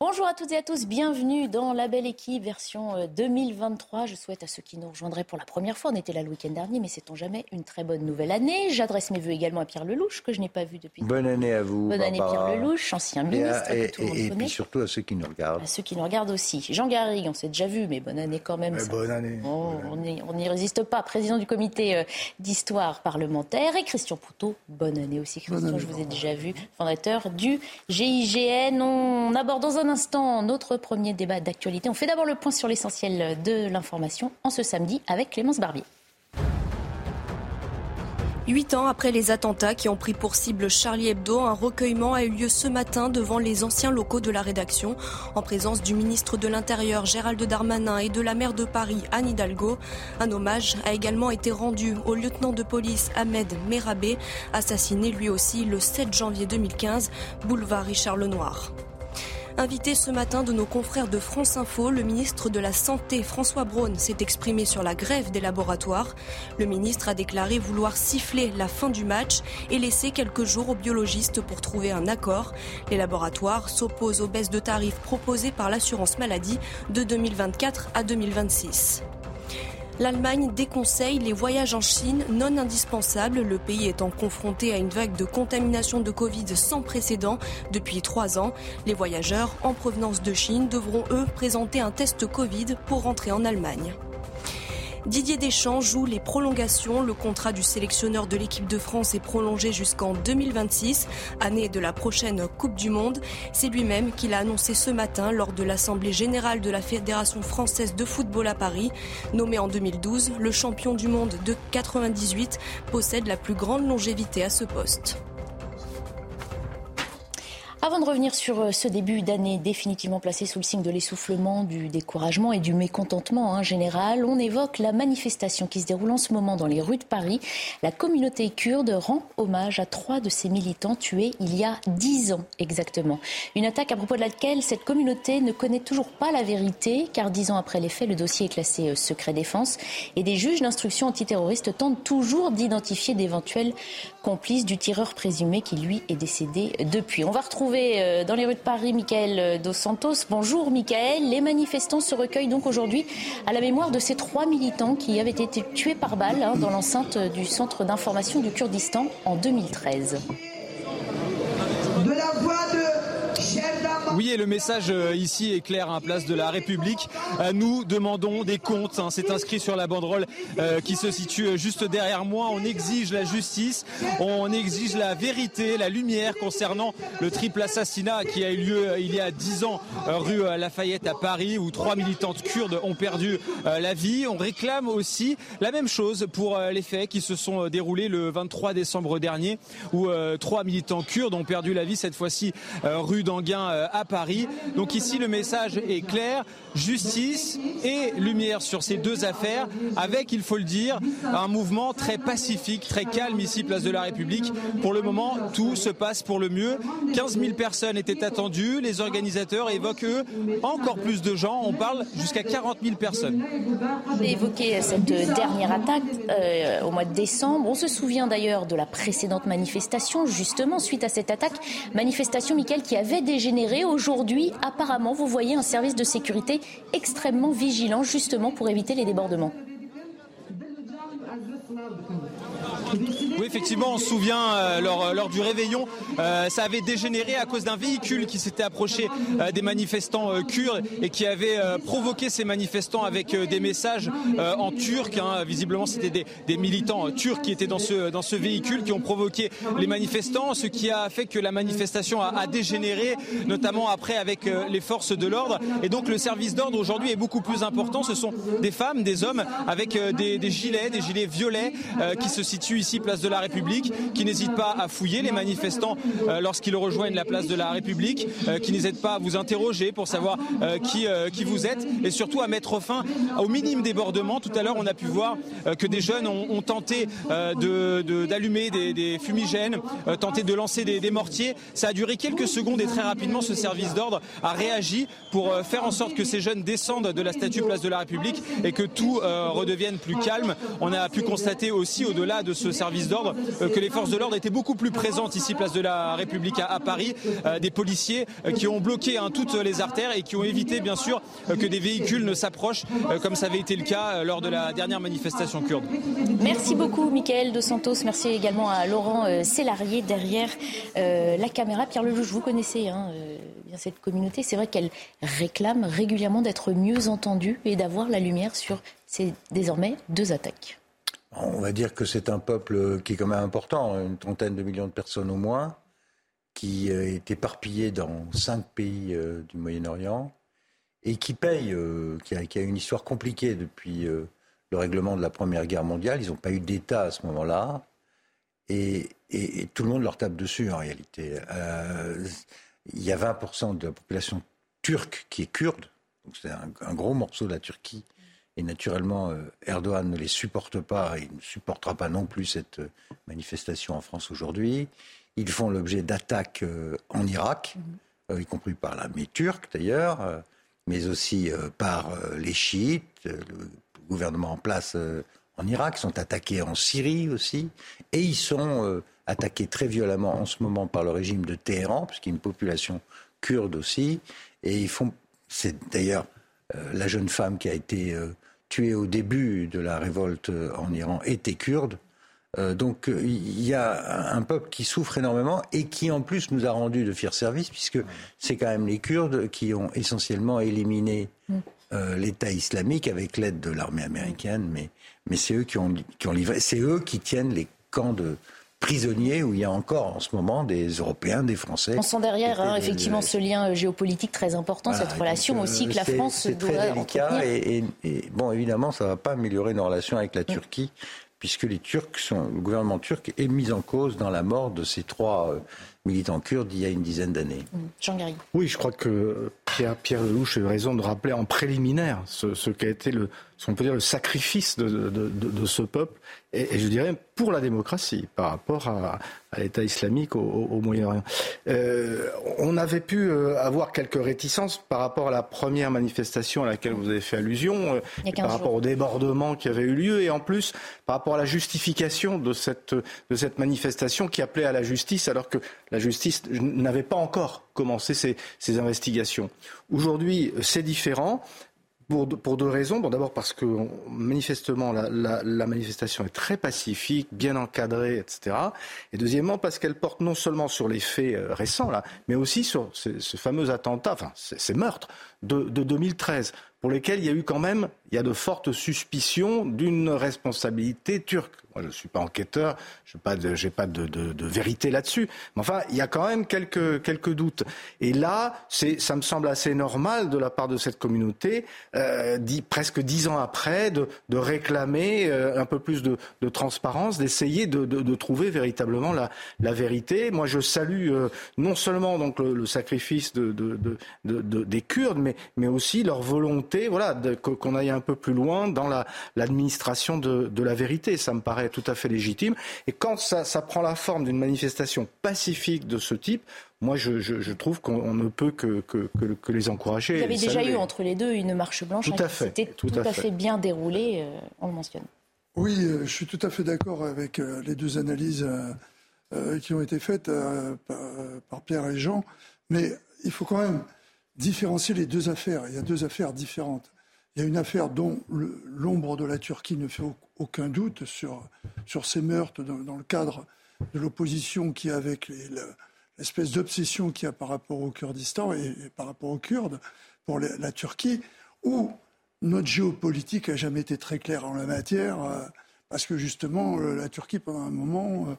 Bonjour à toutes et à tous, bienvenue dans la belle équipe version 2023. Euh, Je souhaite à ceux qui nous rejoindraient pour la première fois, on était là le week-end dernier, mais c'est on jamais une très bonne nouvelle année? J'adresse mes voeux également à Pierre Lelouch, que je n'ai pas vu depuis. Bonne année à vous. Bonne année Pierre Lelouch, ancien ministre. Et, tout le monde et puis surtout à ceux qui nous regardent. À ceux qui nous regardent aussi. Jean Garrigue, on s'est déjà vu, mais bonne année quand même. bonne année. on n'y résiste pas. Président du comité euh, d'histoire parlementaire. Et Christian Poutot, bonne année aussi. Christian, je vous ai déjà vu, fondateur du GIGN. On aborde dans un instant notre premier débat d'actualité. On fait d'abord le point sur l'essentiel de l'information en ce samedi avec Clémence Barbier. Huit ans après les attentats qui ont pris pour cible Charlie Hebdo, un recueillement a eu lieu ce matin devant les anciens locaux de la rédaction, en présence du ministre de l'Intérieur Gérald Darmanin et de la maire de Paris Anne Hidalgo. Un hommage a également été rendu au lieutenant de police Ahmed Merabé, assassiné lui aussi le 7 janvier 2015, boulevard Richard Lenoir. Invité ce matin de nos confrères de France Info, le ministre de la Santé, François Braun, s'est exprimé sur la grève des laboratoires. Le ministre a déclaré vouloir siffler la fin du match et laisser quelques jours aux biologistes pour trouver un accord. Les laboratoires s'opposent aux baisses de tarifs proposées par l'assurance maladie de 2024 à 2026. L'Allemagne déconseille les voyages en Chine non indispensables, le pays étant confronté à une vague de contamination de Covid sans précédent depuis trois ans. Les voyageurs en provenance de Chine devront, eux, présenter un test Covid pour rentrer en Allemagne. Didier Deschamps joue les prolongations. Le contrat du sélectionneur de l'équipe de France est prolongé jusqu'en 2026, année de la prochaine Coupe du Monde. C'est lui-même qui l'a annoncé ce matin lors de l'Assemblée générale de la Fédération française de football à Paris. Nommé en 2012, le champion du monde de 98 possède la plus grande longévité à ce poste. Avant de revenir sur euh, ce début d'année définitivement placé sous le signe de l'essoufflement, du découragement et du mécontentement en général, on évoque la manifestation qui se déroule en ce moment dans les rues de Paris. La communauté kurde rend hommage à trois de ses militants tués il y a dix ans exactement. Une attaque à propos de laquelle cette communauté ne connaît toujours pas la vérité, car dix ans après les faits, le dossier est classé euh, secret défense et des juges d'instruction antiterroriste tentent toujours d'identifier d'éventuels complices du tireur présumé qui lui est décédé depuis. On va retrouver euh, dans les rues de Paris Michael euh, Dos Santos. Bonjour Michael. Les manifestants se recueillent donc aujourd'hui à la mémoire de ces trois militants qui avaient été tués par balle hein, dans l'enceinte du centre d'information du Kurdistan en 2013. De la voix de oui, et le message euh, ici est clair, hein, place de la République. Euh, nous demandons des comptes. Hein. C'est inscrit sur la banderole euh, qui se situe juste derrière moi. On exige la justice, on exige la vérité, la lumière concernant le triple assassinat qui a eu lieu il y a dix ans rue Lafayette à Paris, où trois militantes kurdes ont perdu la vie. On réclame aussi la même chose pour les faits qui se sont déroulés le 23 décembre dernier, où trois militants kurdes ont perdu la vie, cette fois-ci rue d'Anguin à Paris. Donc ici, le message est clair justice et lumière sur ces deux affaires, avec, il faut le dire, un mouvement très pacifique, très calme ici, place de la République. Pour le moment, tout se passe pour le mieux. 15 000 personnes étaient attendues. Les organisateurs évoquent, eux, encore plus de gens. On parle jusqu'à 40 000 personnes. Vous avez évoqué cette dernière attaque euh, au mois de décembre. On se souvient d'ailleurs de la précédente manifestation, justement, suite à cette attaque. Manifestation, Michael, qui avait dégénéré. Aujourd'hui, apparemment, vous voyez un service de sécurité extrêmement vigilant justement pour éviter les débordements. Effectivement, on se souvient euh, lors, lors, du réveillon, euh, ça avait dégénéré à cause d'un véhicule qui s'était approché euh, des manifestants kurdes et qui avait provoqué ces manifestants avec des messages en turc. Hein. Visiblement, c'était des, militants turcs qui étaient dans ce, véhicule qui ont provoqué les manifestants, ce qui a fait que la manifestation a, a dégénéré, notamment après avec les forces de l'ordre. Et donc, le service d'ordre aujourd'hui est beaucoup plus important. Ce sont des femmes, des hommes avec des, des gilets, des gilets violets qui se situent ici, place de la République, qui n'hésitent pas à fouiller les manifestants euh, lorsqu'ils rejoignent la place de la République, euh, qui n'hésitent pas à vous interroger pour savoir euh, qui, qui vous êtes et surtout à mettre fin au minime débordement. Tout à l'heure, on a pu voir que des jeunes ont, tenté d'allumer de, des, fumigènes, tenté de lancer des, mortiers. Ça a duré quelques secondes et très rapidement, ce service d'ordre a réagi pour faire en sorte que ces jeunes descendent de la statue place de la République et que tout redevienne plus calme. On a pu constater aussi, au-delà de ce service d'ordre, l'ordre que les forces de l'ordre étaient beaucoup plus présentes ici, place de la République à, Paris. des policiers qui ont bloqué hein, toutes les artères et qui ont évité, bien sûr, que des véhicules ne s'approchent, comme ça avait été le cas lors de la dernière manifestation kurde. Merci beaucoup, Michael Dos Santos. Merci également à Laurent Sélarié derrière la caméra. Pierre Lelouch, vous connaissez hein, bien cette communauté. C'est vrai qu'elle réclame régulièrement d'être mieux entendue et d'avoir la lumière sur ces désormais deux attaques. On va dire que c'est un peuple qui est quand même important, une trentaine de millions de personnes au moins, qui euh, est éparpillé dans cinq pays euh, du Moyen-Orient et qui paye, euh, qui, a, une histoire compliquée depuis le règlement de la Première Guerre mondiale. Ils n'ont pas eu d'État à ce moment-là. Et, tout le monde leur tape dessus en réalité. il y a 20% de la population turque qui est kurde, donc c'est un, gros morceau de la Turquie et naturellement, euh, Erdogan ne les supporte pas et ne supportera pas non plus cette euh, manifestation en France aujourd'hui. Ils font l'objet d'attaques euh, en Irak, y compris par l'armée turque d'ailleurs, mais aussi par les chiites, le gouvernement en place en Irak, ils sont attaqués en Syrie aussi, et ils sont attaqués très violemment en ce moment par le régime de Téhéran, puisqu'il y a une population kurde aussi, et ils font, c'est d'ailleurs la jeune femme qui a été tués au début de la révolte en Iran étaient kurdes. Euh, donc il y a un peuple qui souffre énormément et qui en plus nous a rendu de fiers services puisque c'est quand même les Kurdes qui ont essentiellement éliminé mm. euh, l'État islamique avec l'aide de l'armée américaine, mais, mais c'est eux qui ont, qui ont livré, c'est eux qui tiennent les camps de, prisonniers où il y a encore en ce moment des Européens, des Français. On sent derrière hein, effectivement ce lien euh, géopolitique très important, cette relation aussi que la France C'est très délicat et, bon évidemment ça ne va pas améliorer nos relations avec la Turquie puisque les Turcs sont, le gouvernement turc est mis en cause dans la mort de ces trois euh, militants kurdes il y a une dizaine d'années. Mmh. Jean Garry. Oui, je crois que Pierre, Pierre Lelouch a raison de rappeler en préliminaire ce, ce qu'a été le, on peut dire, le sacrifice de, ce peuple, et, je dirais pour la démocratie par rapport à, l'État islamique au, Moyen-Orient. Euh, on avait pu euh, avoir quelques réticences par rapport à la première manifestation à laquelle vous avez fait allusion, euh, par rapport au débordement qui avait eu lieu, et en plus par rapport à la justification de cette, de cette manifestation qui appelait à la justice, alors que la justice n'avait pas encore commencé ses, ses investigations. Aujourd'hui, c'est différent. Pour, pour, deux raisons. Bon, d'abord parce que manifestement la, la, la, manifestation est très pacifique, bien encadrée, etc. Et deuxièmement parce qu'elle porte non seulement sur les faits euh, récents là, mais aussi sur ce, ce fameux attentat, enfin ces meurtres de, de 2013 pour lesquels il y a eu quand même, il y a de fortes suspicions d'une responsabilité turque. Moi, je ne suis pas enquêteur, je n'ai pas, de, vérité là-dessus. Mais enfin, il y a quand même quelques, doutes. Et là, ça me semble assez normal de la part de cette communauté, euh, presque dix ans après, de, réclamer euh, un peu plus de, transparence, d'essayer de, trouver véritablement la, vérité. Moi, je salue euh, non seulement donc le, sacrifice de, des Kurdes, mais, mais aussi leur volonté voilà, qu'on aille un peu plus loin dans l'administration de, la vérité. Ça me paraît tout à fait légitime. Et quand ça, prend la forme d'une manifestation pacifique de ce type, moi, je, trouve qu'on ne peut que, que, les encourager. Il y avait déjà eu entre les deux une marche blanche tout à fait, c'était tout, à fait. bien déroulée, euh, on le mentionne. Oui, euh, je suis tout à fait d'accord avec euh, les deux analyses qui ont été faites par Pierre et Jean, mais il faut quand même différencier les deux affaires. Il y a deux affaires différentes. Il y a une affaire dont l'ombre de la Turquie ne fait aucun doute sur, sur ces meurtres dans, le cadre de l'opposition qui avec l'espèce d'obsession qu'il y a par rapport au Kurdistan et, par rapport aux Kurdes pour la Turquie, où notre géopolitique n'a jamais été très claire en la matière, euh, parce que justement, la Turquie, pendant un moment, euh,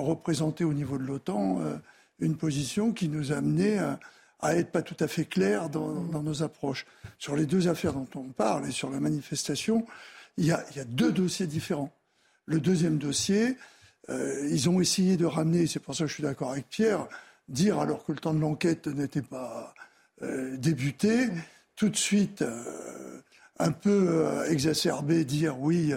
représentait au niveau de l'OTAN euh, une position qui nous a amené à à être pas tout à fait clair dans, nos approches. Sur les deux affaires dont on parle et sur la manifestation, il y a, deux dossiers différents. Le deuxième dossier, euh, ils ont essayé de ramener, c'est pour ça que je suis d'accord avec Pierre, dire alors que le temps de l'enquête n'était pas euh, débuté, tout de suite euh, un peu exacerbé, dire oui.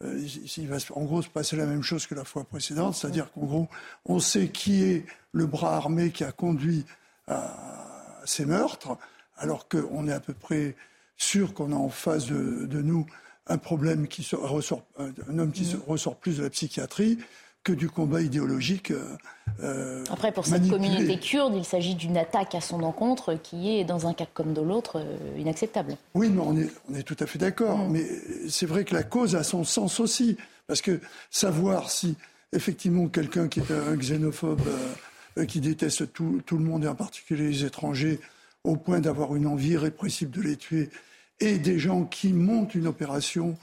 il va en gros se passer la même chose que la fois précédente, c'est-à-dire qu'en gros, on sait qui est le bras armé qui a conduit à ces meurtres, alors qu'on est à peu près sûr qu'on a en face de, nous un problème qui ressort, un homme qui ressort plus de la psychiatrie que du combat idéologique. Euh, Après, pour cette communauté kurde, il s'agit d'une attaque à son encontre qui est, dans un cas comme dans l'autre, inacceptable. Oui, mais on est, on est tout à fait d'accord. Mm. Mais c'est vrai que la cause a son sens aussi. Parce que savoir si, effectivement, quelqu'un qui est un xénophobe, qui déteste tout, tout, le monde, et en particulier les étrangers, au point d'avoir une envie répressive de les tuer, et des gens qui montent une opération,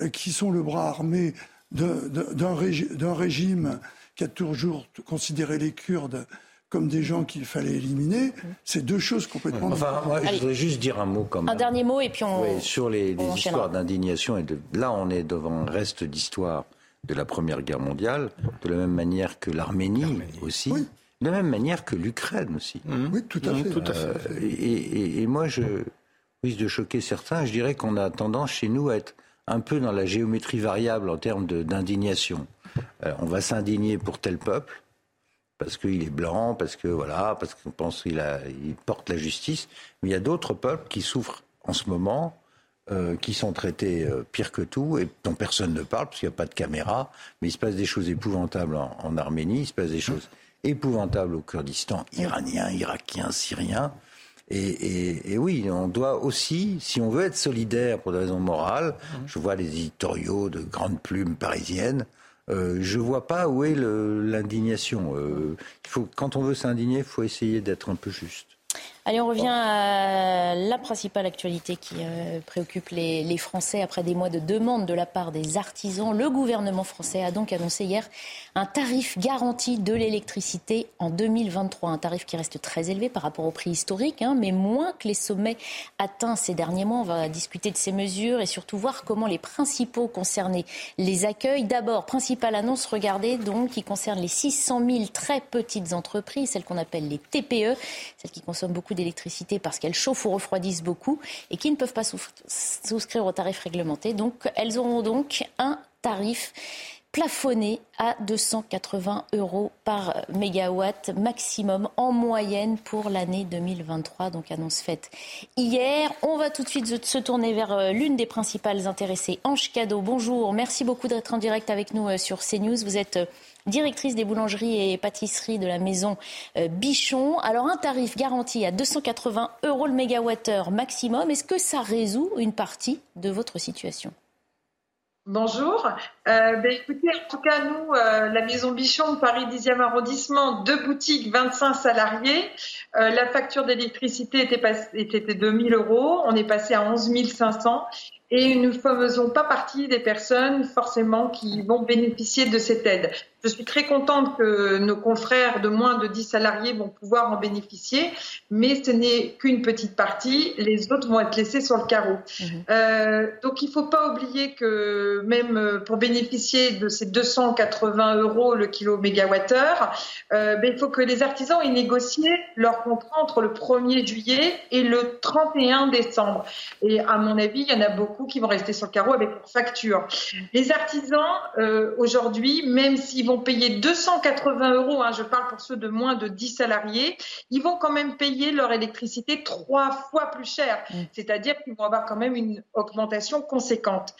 mm. qui sont le bras armé d'un régime qui a toujours considéré les Kurdes comme des gens qu'il fallait éliminer, c'est deux choses complètement Enfin, moi, je voudrais juste dire un mot quand même. Un dernier mot et puis on. sur les, histoires d'indignation et de. Là, on est devant un reste d'histoire de la Première Guerre mondiale, de la même manière que l'Arménie aussi. De la même manière que l'Ukraine aussi. Oui, tout à fait. Tout à fait. Euh, et, et, moi, je risque de choquer certains. Je dirais qu'on a tendance chez nous à être un peu dans la géométrie variable en termes d'indignation. Euh, on va s'indigner pour tel peuple parce qu'il est blanc, parce que voilà, parce qu'on pense qu'il il porte la justice. Mais il y a d'autres peuples qui souffrent en ce moment, euh, qui sont traités euh, pire que tout et dont personne ne parle parce qu'il n'y a pas de caméra. Mais il se passe des choses épouvantables en, Arménie, il se passe des choses épouvantables au Kurdistan iranien, irakien, syrien. Et, oui, on doit aussi, si on veut être solidaire pour des raisons morales, mmh. je vois les éditoriaux de grandes plumes parisiennes, euh, je vois pas où est l'indignation. Euh, quand on veut s'indigner, il faut essayer d'être un peu juste. Allez, on revient à la principale actualité qui euh, préoccupe les, Français après des mois de demande de la part des artisans. Le gouvernement français a donc annoncé hier un tarif garanti de l'électricité en 2023. Un tarif qui reste très élevé par rapport au prix historique, hein, mais moins que les sommets atteints ces derniers mois. On va discuter de ces mesures et surtout voir comment les principaux concernés les accueillent. D'abord, principale annonce, regardez donc, qui concerne les 600 000 très petites entreprises, celles qu'on appelle les TPE, celles qui consomment beaucoup d'électricité parce qu'elles chauffent ou refroidissent beaucoup et qui ne peuvent pas souscrire au tarif réglementé. Donc, elles auront donc un tarif plafonné à 280 euros par mégawatt maximum en moyenne pour l'année 2023. Donc annonce faite hier. On va tout de suite se tourner vers euh, l'une des principales intéressées, Ange Cadeau. Bonjour, merci beaucoup d'être en direct avec nous euh, sur CNews. Vous êtes euh, directrice des boulangeries et pâtisseries de la maison euh, Bichon. Alors un tarif garanti à 280 euros le mégawattheure maximum. Est-ce que ça résout une partie de votre situation? Bonjour. Euh, ben, écoutez, en tout cas, nous, euh, la Maison Bichon, Paris 10e arrondissement, deux boutiques, 25 salariés. la facture d'électricité était, était de 2000 euros. On est passé à 11 500 et nous ne faisons pas partie des personnes forcément qui vont bénéficier de cette aide. Je suis très contente que nos confrères de moins de 10 salariés vont pouvoir en bénéficier, mais ce n'est qu'une petite partie. Les autres vont être laissés sur le carreau. Mhm. Euh, donc il ne faut pas oublier que même pour bénéficier de ces 280 euros le kilo mégawattheure, euh, ben, il faut que les artisans aient négocié leur contrat entre le 1er juillet et le 31 décembre. Et à mon avis, il y en a beaucoup qui vont rester sur le carreau avec leur facture. Les artisans, euh, aujourd'hui, même s'ils vont payer 280 euros, hein, je parle pour ceux de moins de 10 salariés, ils vont quand même payer leur électricité trois fois plus cher. Mm. C'est-à-dire qu'ils vont avoir quand même une augmentation conséquente.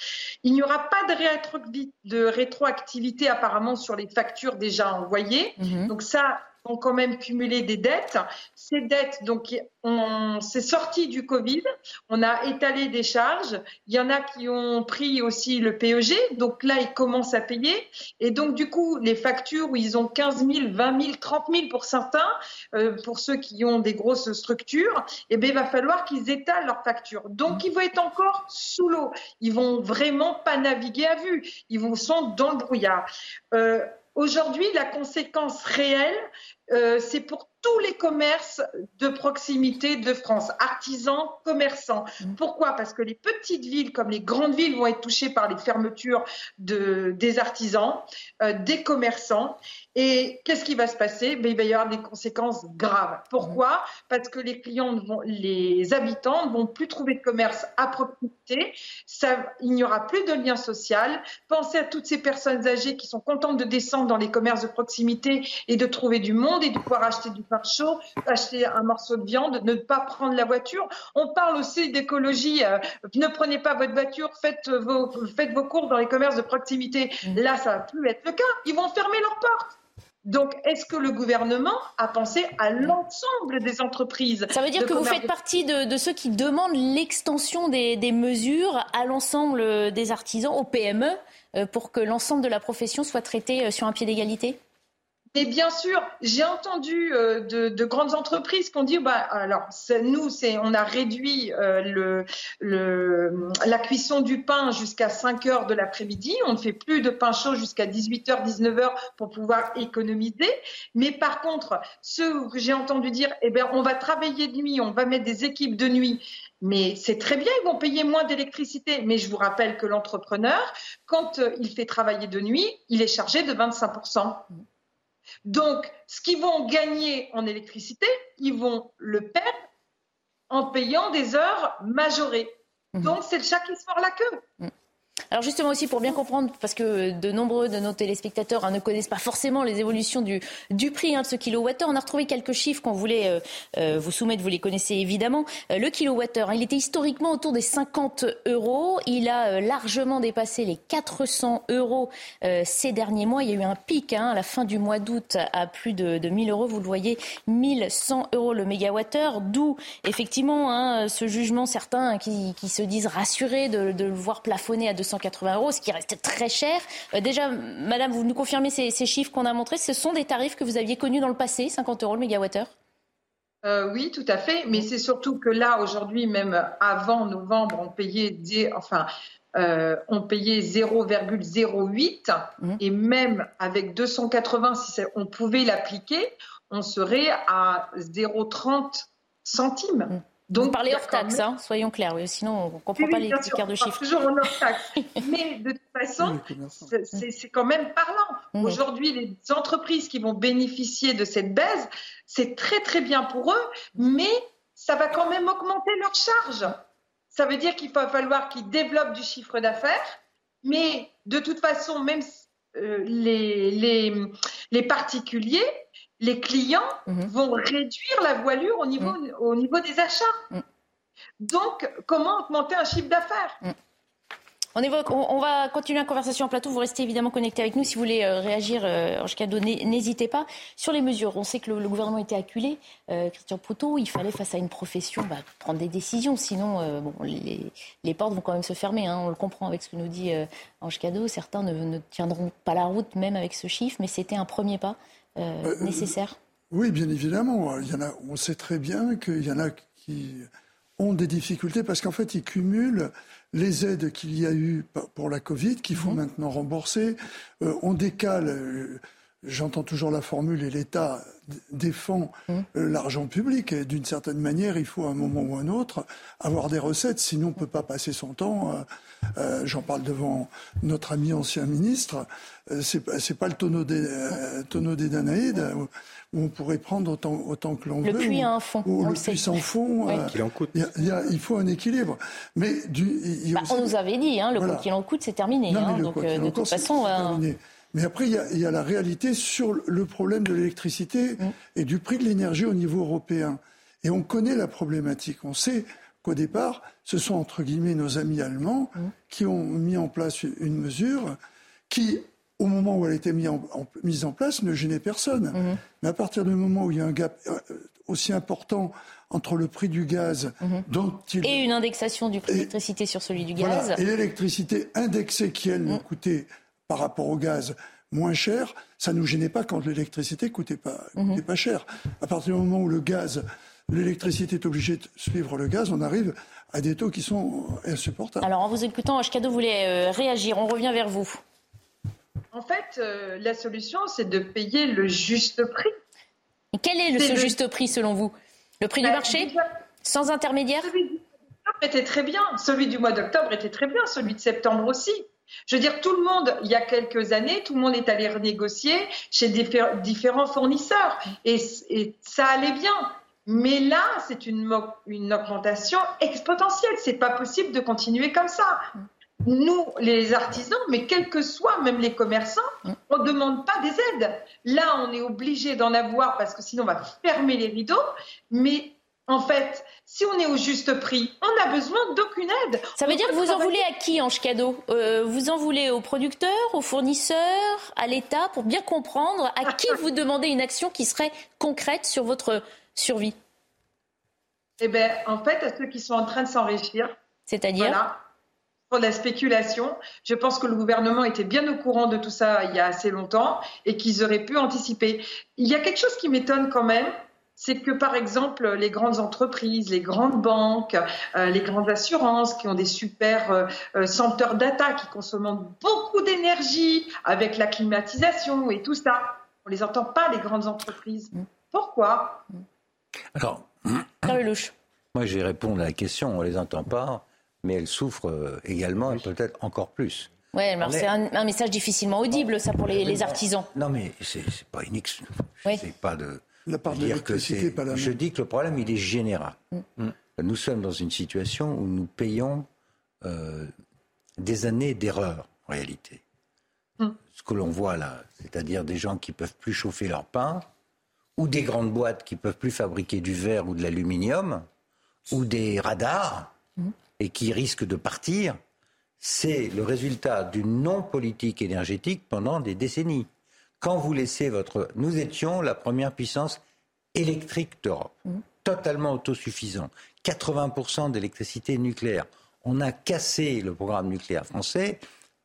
Il n'y aura pas de, de rétroactivité apparemment sur les factures déjà envoyées. Mm-hmm. Donc ça, ont quand même cumulé des dettes. Ces dettes, donc, on s'est sorti du Covid, on a étalé des charges. Il y en a qui ont pris aussi le PEG, donc là, ils commencent à payer. Et donc, du coup, les factures où ils ont 15 000, 20 000, 30 000 pour certains, euh, pour ceux qui ont des grosses structures, eh bien, il va falloir qu'ils étalent leurs factures. Donc, ils vont être encore sous l'eau. Ils vont vraiment pas naviguer à vue. Ils vont sont dans le brouillard. Euh, Aujourd'hui, la conséquence réelle, euh, c'est pour tous les commerces de proximité de France, artisans, commerçants. Mmh. Pourquoi? Parce que les petites villes comme les grandes villes vont être touchées par les fermetures de, des artisans, euh, des commerçants. Et qu'est-ce qui va se passer? Ben, Il va y avoir des conséquences graves. Pourquoi? Parce que les clients, vont, les habitants ne vont plus trouver de commerce à proximité. Ça, il n'y aura plus de lien social. Pensez à toutes ces personnes âgées qui sont contentes de descendre dans les commerces de proximité et de trouver du monde et de pouvoir acheter du pain chaud, acheter un morceau de viande, ne pas prendre la voiture. On parle aussi d'écologie. Euh, ne prenez pas votre voiture, faites vos, faites vos courses dans les commerces de proximité. Mm. Là, ça va plus être le cas. Ils vont fermer leurs portes. Donc, est-ce que le gouvernement a pensé à l'ensemble des entreprises Ça veut dire que vous faites partie de, ceux qui demandent l'extension des, des mesures à l'ensemble des artisans, aux PME, euh, pour que l'ensemble de la profession soit traitée euh, sur un pied d'égalité? Et bien sûr, j'ai entendu euh, de, grandes entreprises qui ont dit, bah, alors nous, on a réduit le, la cuisson du pain jusqu'à 5 heures de l'après-midi. On ne fait plus de pain chaud jusqu'à 18h, 19h pour pouvoir économiser. Mais par contre, ceux que j'ai entendu dire, eh bien, on va travailler de nuit, on va mettre des équipes de nuit. Mais c'est très bien, ils vont payer moins d'électricité. Mais je vous rappelle que l'entrepreneur, quand euh, il fait travailler de nuit, il est chargé de 25%. Donc, ce qu'ils vont gagner en électricité, ils vont le perdre en payant des heures majorées. Mmh. Donc, c'est le chat qui se mord la queue. Mmh. Alors justement aussi pour bien comprendre, parce que de nombreux de nos téléspectateurs hein, ne connaissent pas forcément les évolutions du, prix hein, de ce kilowattheure, on a retrouvé quelques chiffres qu'on voulait euh, euh, vous soumettre, vous les connaissez évidemment. Euh, le kilowattheure, hein, il était historiquement autour des 50 euros, il a largement dépassé les 400 euros ces derniers mois. Il y a eu un pic à la fin du mois d'août à plus de, de 1000 euros, vous le voyez, 1100 euros le mégawattheure, d'où effectivement ce jugement certains qui, se disent rassurés de, de le voir plafonner à 200 180 euros, ce qui reste très cher. Euh, déjà, Madame, vous nous confirmez ces, chiffres qu'on a montrés. Ce sont des tarifs que vous aviez connus dans le passé, 50 euros le mégawattheure euh, oui, tout à fait. Mais c'est surtout que là, aujourd'hui, même avant novembre, on payait, enfin, euh, on payait 0,08 mmh. et même avec 280, si on pouvait l'appliquer, on serait à 0,30 centimes. Mmh. Donc, Vous parlez hors taxe, hein, soyons clairs, oui, sinon on ne comprend pas les écarts de chiffres. toujours en hors taxe. Mais de toute façon, c'est quand même parlant. Mmh. Aujourd'hui, les entreprises qui vont bénéficier de cette baisse, c'est très très bien pour eux, mais ça va quand même augmenter leurs charges. Ça veut dire qu'il va falloir qu'ils développent du chiffre d'affaires, mais de toute façon, même euh, les, les, les particuliers, les clients mhm. vont réduire la voilure au niveau, mhm. au niveau des achats. Mhm. Donc, comment augmenter un chiffre d'affaires? On, évoque, on, va continuer la conversation en plateau. Vous restez évidemment connectés avec nous. Si vous voulez euh, réagir, euh, cadeau, n'hésitez pas. Sur les mesures, on sait que le, gouvernement était acculé. Euh, Christian Proutot, il fallait, face à une profession, bah, prendre des décisions. Sinon, euh, bon, les, portes vont quand même se fermer. Hein. On le comprend avec ce que nous dit Ange Cadeau. Certains ne, ne, tiendront pas la route, même avec ce chiffre. Mais c'était un premier pas. Euh, euh, nécessaire Oui, bien évidemment. Il y en a, on sait très bien qu'il y en a qui ont des difficultés parce qu'en fait, ils cumulent les aides qu'il y a eu pour la Covid, qu'il faut mhm. maintenant rembourser. Euh, on décale. J'entends toujours la formule et l'État défend mhm. l'argent public. Et d'une certaine manière, il faut à un moment ou à un autre avoir des recettes, sinon on ne peut pas passer son temps euh, j'en parle devant notre ami ancien ministre, euh, c'est pas le tonneau des, euh, tonneau des Danaïdes où on pourrait prendre autant, autant que l'on veut. Le puits a un fond. Ou, le puits sans fond. Il, faut un équilibre. Mais bah, on nous avait dit, hein, le voilà. qu'il en coûte, c'est terminé. Hein, donc de toute façon, mais après, il y, a, la réalité sur le problème de l'électricité mm. et du prix de l'énergie au niveau européen. Et on connaît la problématique. On sait qu'au départ, ce sont entre guillemets nos amis allemands mmh. qui ont mis en place une mesure qui, au moment où elle a été mise en, place, ne gênait personne. Mmh. Mais à partir du moment où il y a un gap euh, aussi important entre le prix du gaz mmh. dont il... Et une indexation du prix de l'électricité sur celui du gaz. Et l'électricité indexée qui, elle, nous coûtait par rapport au gaz moins cher, ça ne nous gênait pas quand l'électricité coûtait pas, coûtait pas cher. À partir du moment où le gaz l'électricité est obligée de suivre le gaz, on arrive à des taux qui sont insupportables. Alors, en vous écoutant, Ashkado voulait euh, réagir. On revient vers vous. En fait, euh, la solution, c'est de payer le juste prix. Et quel est le, ce juste prix selon vous? Le prix du bah, marché? Sans intermédiaire? Celui du mois était très bien. Celui du mois d'octobre était très bien. Celui de septembre aussi. Je veux dire, tout le monde, il y a quelques années, tout le monde est allé renégocier chez différents fournisseurs. Et, ça allait bien. Mais là, c'est une, augmentation exponentielle. C'est pas possible de continuer comme ça. nous, les artisans, mais quels que soient même les commerçants, mm. on ne demande pas des aides. Là, on est obligé d'en avoir parce que sinon on va fermer les rideaux. Mais en fait, si on est au juste prix, on n'a besoin d'aucune aide. Ça veut dire que vous en voulez à qui, Ange Cadeau euh, Vous en voulez aux producteurs, aux fournisseurs, à l'État, pour bien comprendre à qui vous demandez une action qui serait concrète sur votre survie Eh bien, en fait, à ceux qui sont en train de s'enrichir. C'est-à-dire pour la spéculation. Je pense que le gouvernement était bien au courant de tout ça il y a assez longtemps et qu'ils auraient pu anticiper. Il y a quelque chose qui m'étonne quand même, c'est que par exemple les grandes entreprises, les grandes banques, euh, les grandes assurances qui ont des super euh, euh, centres data qui consomment beaucoup d'énergie avec la climatisation et tout ça, on les entend pas les grandes entreprises. Mm. Pourquoi? Alors, moi je vais répondre à la question, on les entend pas mais elles souffrent euh, également et peut-être encore plus. Oui, c'est un, message difficilement audible, ça, pour les, artisans. Non, mais c'est pas une C'est pas de. La part de l'électricité, pas la Je dis que le problème, il est général. Mm. Mm. Nous sommes dans une situation où nous payons euh, des années d'erreur, en réalité. Mm. Ce que l'on voit là, c'est-à-dire des gens qui peuvent plus chauffer leur pain, ou des grandes boîtes qui peuvent plus fabriquer du verre ou de l'aluminium, ou des radars et qui risque de partir, c'est le résultat d'une non-politique énergétique pendant des décennies. Quand vous laissez votre... Nous étions la première puissance électrique d'Europe, mmh. totalement autosuffisant, 80% d'électricité nucléaire. On a cassé le programme nucléaire français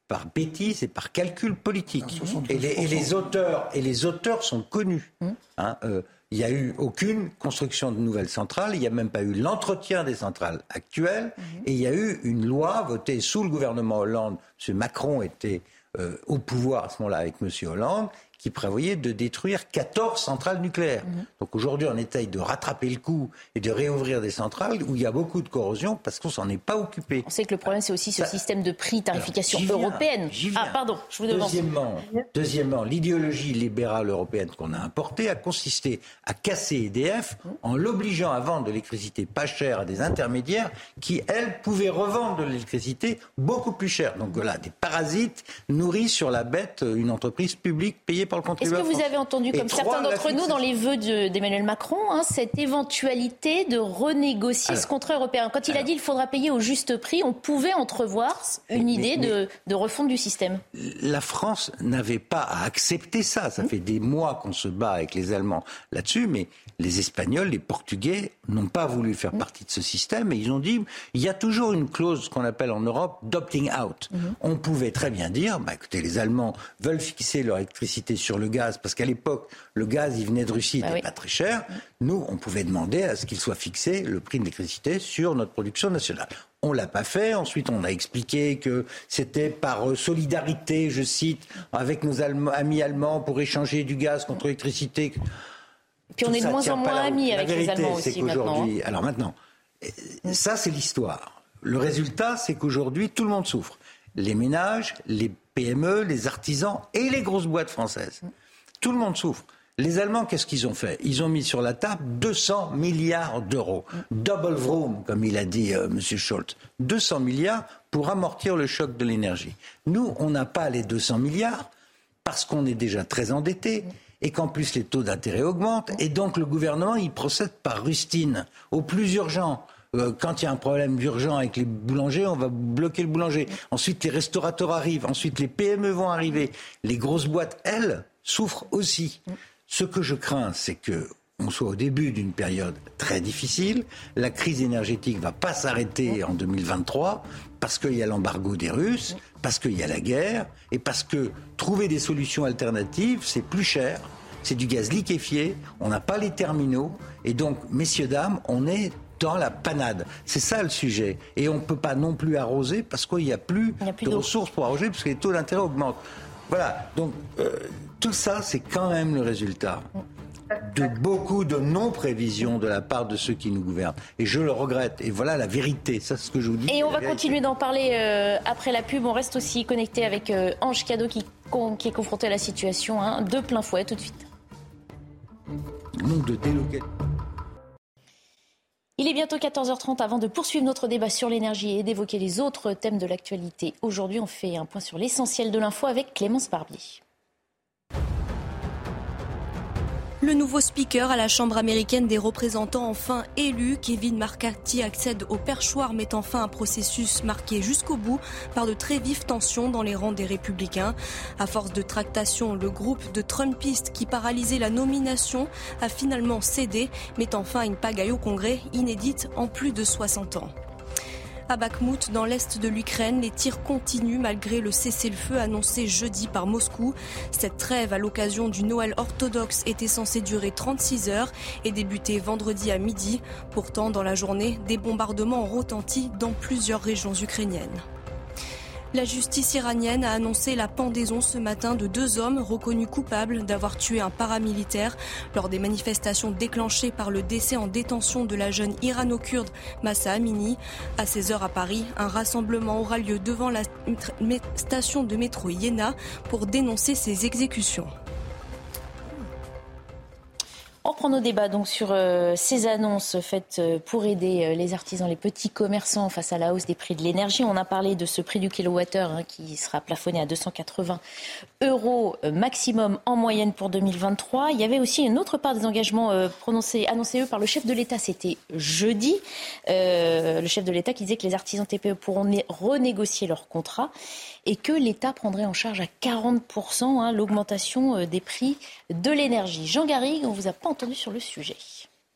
par bêtise et par calcul politique. Et les, auteurs, et les auteurs sont connus. Mmh. Hein, euh, il n'y a eu aucune construction de nouvelles centrales, il n'y a même pas eu l'entretien des centrales actuelles, et il y a eu une loi votée sous le gouvernement Hollande. M. Macron était euh, au pouvoir à ce moment-là avec M. Hollande, qui prévoyait de détruire 14 centrales nucléaires. Mhm. Donc aujourd'hui, on essaye de rattraper le coup et de réouvrir des centrales où il y a beaucoup de corrosion parce qu'on s'en est pas occupé. On sait que le problème, c'est aussi ce système de prix, tarification européenne. Ah, pardon, je vous demande. Deuxièmement, deuxièmement l'idéologie libérale européenne qu'on a importée a consisté à casser EDF en l'obligeant à vendre de l'électricité pas chère à des intermédiaires qui, elles, pouvaient revendre de l'électricité beaucoup plus chère. Donc voilà, des parasites nourris sur la bête une entreprise publique payée par est-ce que vous avez entendu, comme certains d'entre nous, dans les vœux d'Emmanuel Macron, hein, cette éventualité de renégocier ce contrat européen? Quand il a dit qu'il faudra payer au juste prix, on pouvait entrevoir une idée de, de, refonte du système. La France n'avait pas à accepter ça. Ça fait des mois qu'on se bat avec les Allemands là-dessus, mais les Espagnols, les Portugais n'ont pas voulu faire partie de ce système et ils ont dit il y a toujours une clause qu'on appelle en Europe d'opting out. Mhm. On pouvait très bien dire bah, écoutez, les Allemands veulent fixer leur électricité sur le gaz parce qu'à l'époque, le gaz, il venait de Russie, il n'était bah pas très cher. Nous, on pouvait demander à ce qu'il soit fixé, le prix de l'électricité, sur notre production nationale. On l'a pas fait. Ensuite, on a expliqué que c'était par euh, solidarité, je cite, avec nos amis allemands pour échanger du gaz contre l'électricité. Puis on est de moins en moins amis avec les Allemands aussi maintenant. Hein. Alors maintenant, ça c'est l'histoire. Le résultat, c'est qu'aujourd'hui, tout le monde souffre. Les ménages, les PME, les artisans et les grosses boîtes françaises. Tout le monde souffre. Les Allemands, qu'est-ce qu'ils ont fait? Ils ont mis sur la table 200 milliards d'euros. Double vroom, comme il a dit M. Euh, Scholz. 200 milliards pour amortir le choc de l'énergie. Nous, on n'a pas les 200 milliards parce qu'on est déjà très endetté et qu'en plus les taux d'intérêt augmentent. Et donc le gouvernement, il procède par rustine, au plus urgent. Euh, quand il y a un problème urgent avec les boulangers, on va bloquer le boulanger. Ensuite, les restaurateurs arrivent. Ensuite, les PME vont arriver. Les grosses boîtes, elles, souffrent aussi. Ce que je crains, c'est que on soit au début d'une période très difficile. La crise énergétique va pas s'arrêter en 2023 parce qu'il y a l'embargo des Russes, parce qu'il y a la guerre et parce que trouver des solutions alternatives, c'est plus cher. C'est du gaz liquéfié, on n'a pas les terminaux et donc, messieurs, dames, on est dans la panade. C'est ça le sujet. Et on ne peut pas non plus arroser parce qu'il n'y a plus, de ressources pour arroser parce que les taux d'intérêt augmentent. Voilà. Donc, euh, tout ça, c'est quand même le résultat de beaucoup de non-prévisions de la part de ceux qui nous gouvernent. Et je le regrette. Et voilà la vérité. C'est ce que je vous dis. Et on va continuer d'en parler euh, après la pub. On reste aussi connecté avec euh, Ange Cadeau qui, qui, est confronté à la situation hein, de plein fouet tout de suite. Nombre de délocalisation. Il est bientôt 14h30 avant de poursuivre notre débat sur l'énergie et d'évoquer les autres thèmes de l'actualité. Aujourd'hui, on fait un point sur l'essentiel de l'info avec Clémence Barbier. Le nouveau speaker à la Chambre américaine des représentants enfin élu, Kevin McCarthy, accède au perchoir, mettant fin à un processus marqué jusqu'au bout par de très vives tensions dans les rangs des républicains. À force de tractation, le groupe de Trumpistes qui paralysait la nomination a finalement cédé, mettant fin à une pagaille au Congrès inédite en plus de 60 ans. À Bakhmout, dans l'est de l'Ukraine, les tirs continuent malgré le cessez-le-feu annoncé jeudi par Moscou. Cette trêve à l'occasion du Noël orthodoxe était censée durer 36 heures et débuter vendredi à midi. Pourtant, dans la journée, des bombardements ont retenti dans plusieurs régions ukrainiennes. La justice iranienne a annoncé la pendaison ce matin de deux hommes reconnus coupables d'avoir tué un paramilitaire lors des manifestations déclenchées par le décès en détention de la jeune irano-kurde Massa Amini. À 16h à Paris, un rassemblement aura lieu devant la station de métro Iéna pour dénoncer ces exécutions. On reprend nos débats donc sur euh, ces annonces faites euh, pour aider euh, les artisans, les petits commerçants face à la hausse des prix de l'énergie. On a parlé de ce prix du kilowattheure hein, qui sera plafonné à 280 euros maximum en moyenne pour 2023. Il y avait aussi une autre part des engagements prononcés, annoncés eux par le chef de l'État. C'était jeudi. le chef de l'État qui disait que les artisans TPE pourront renégocier leurs contrats et que l'État prendrait en charge à 40% hein, l'augmentation euh, des prix de l'énergie. Jean Garrigue, on ne vous a pas entendu sur le sujet.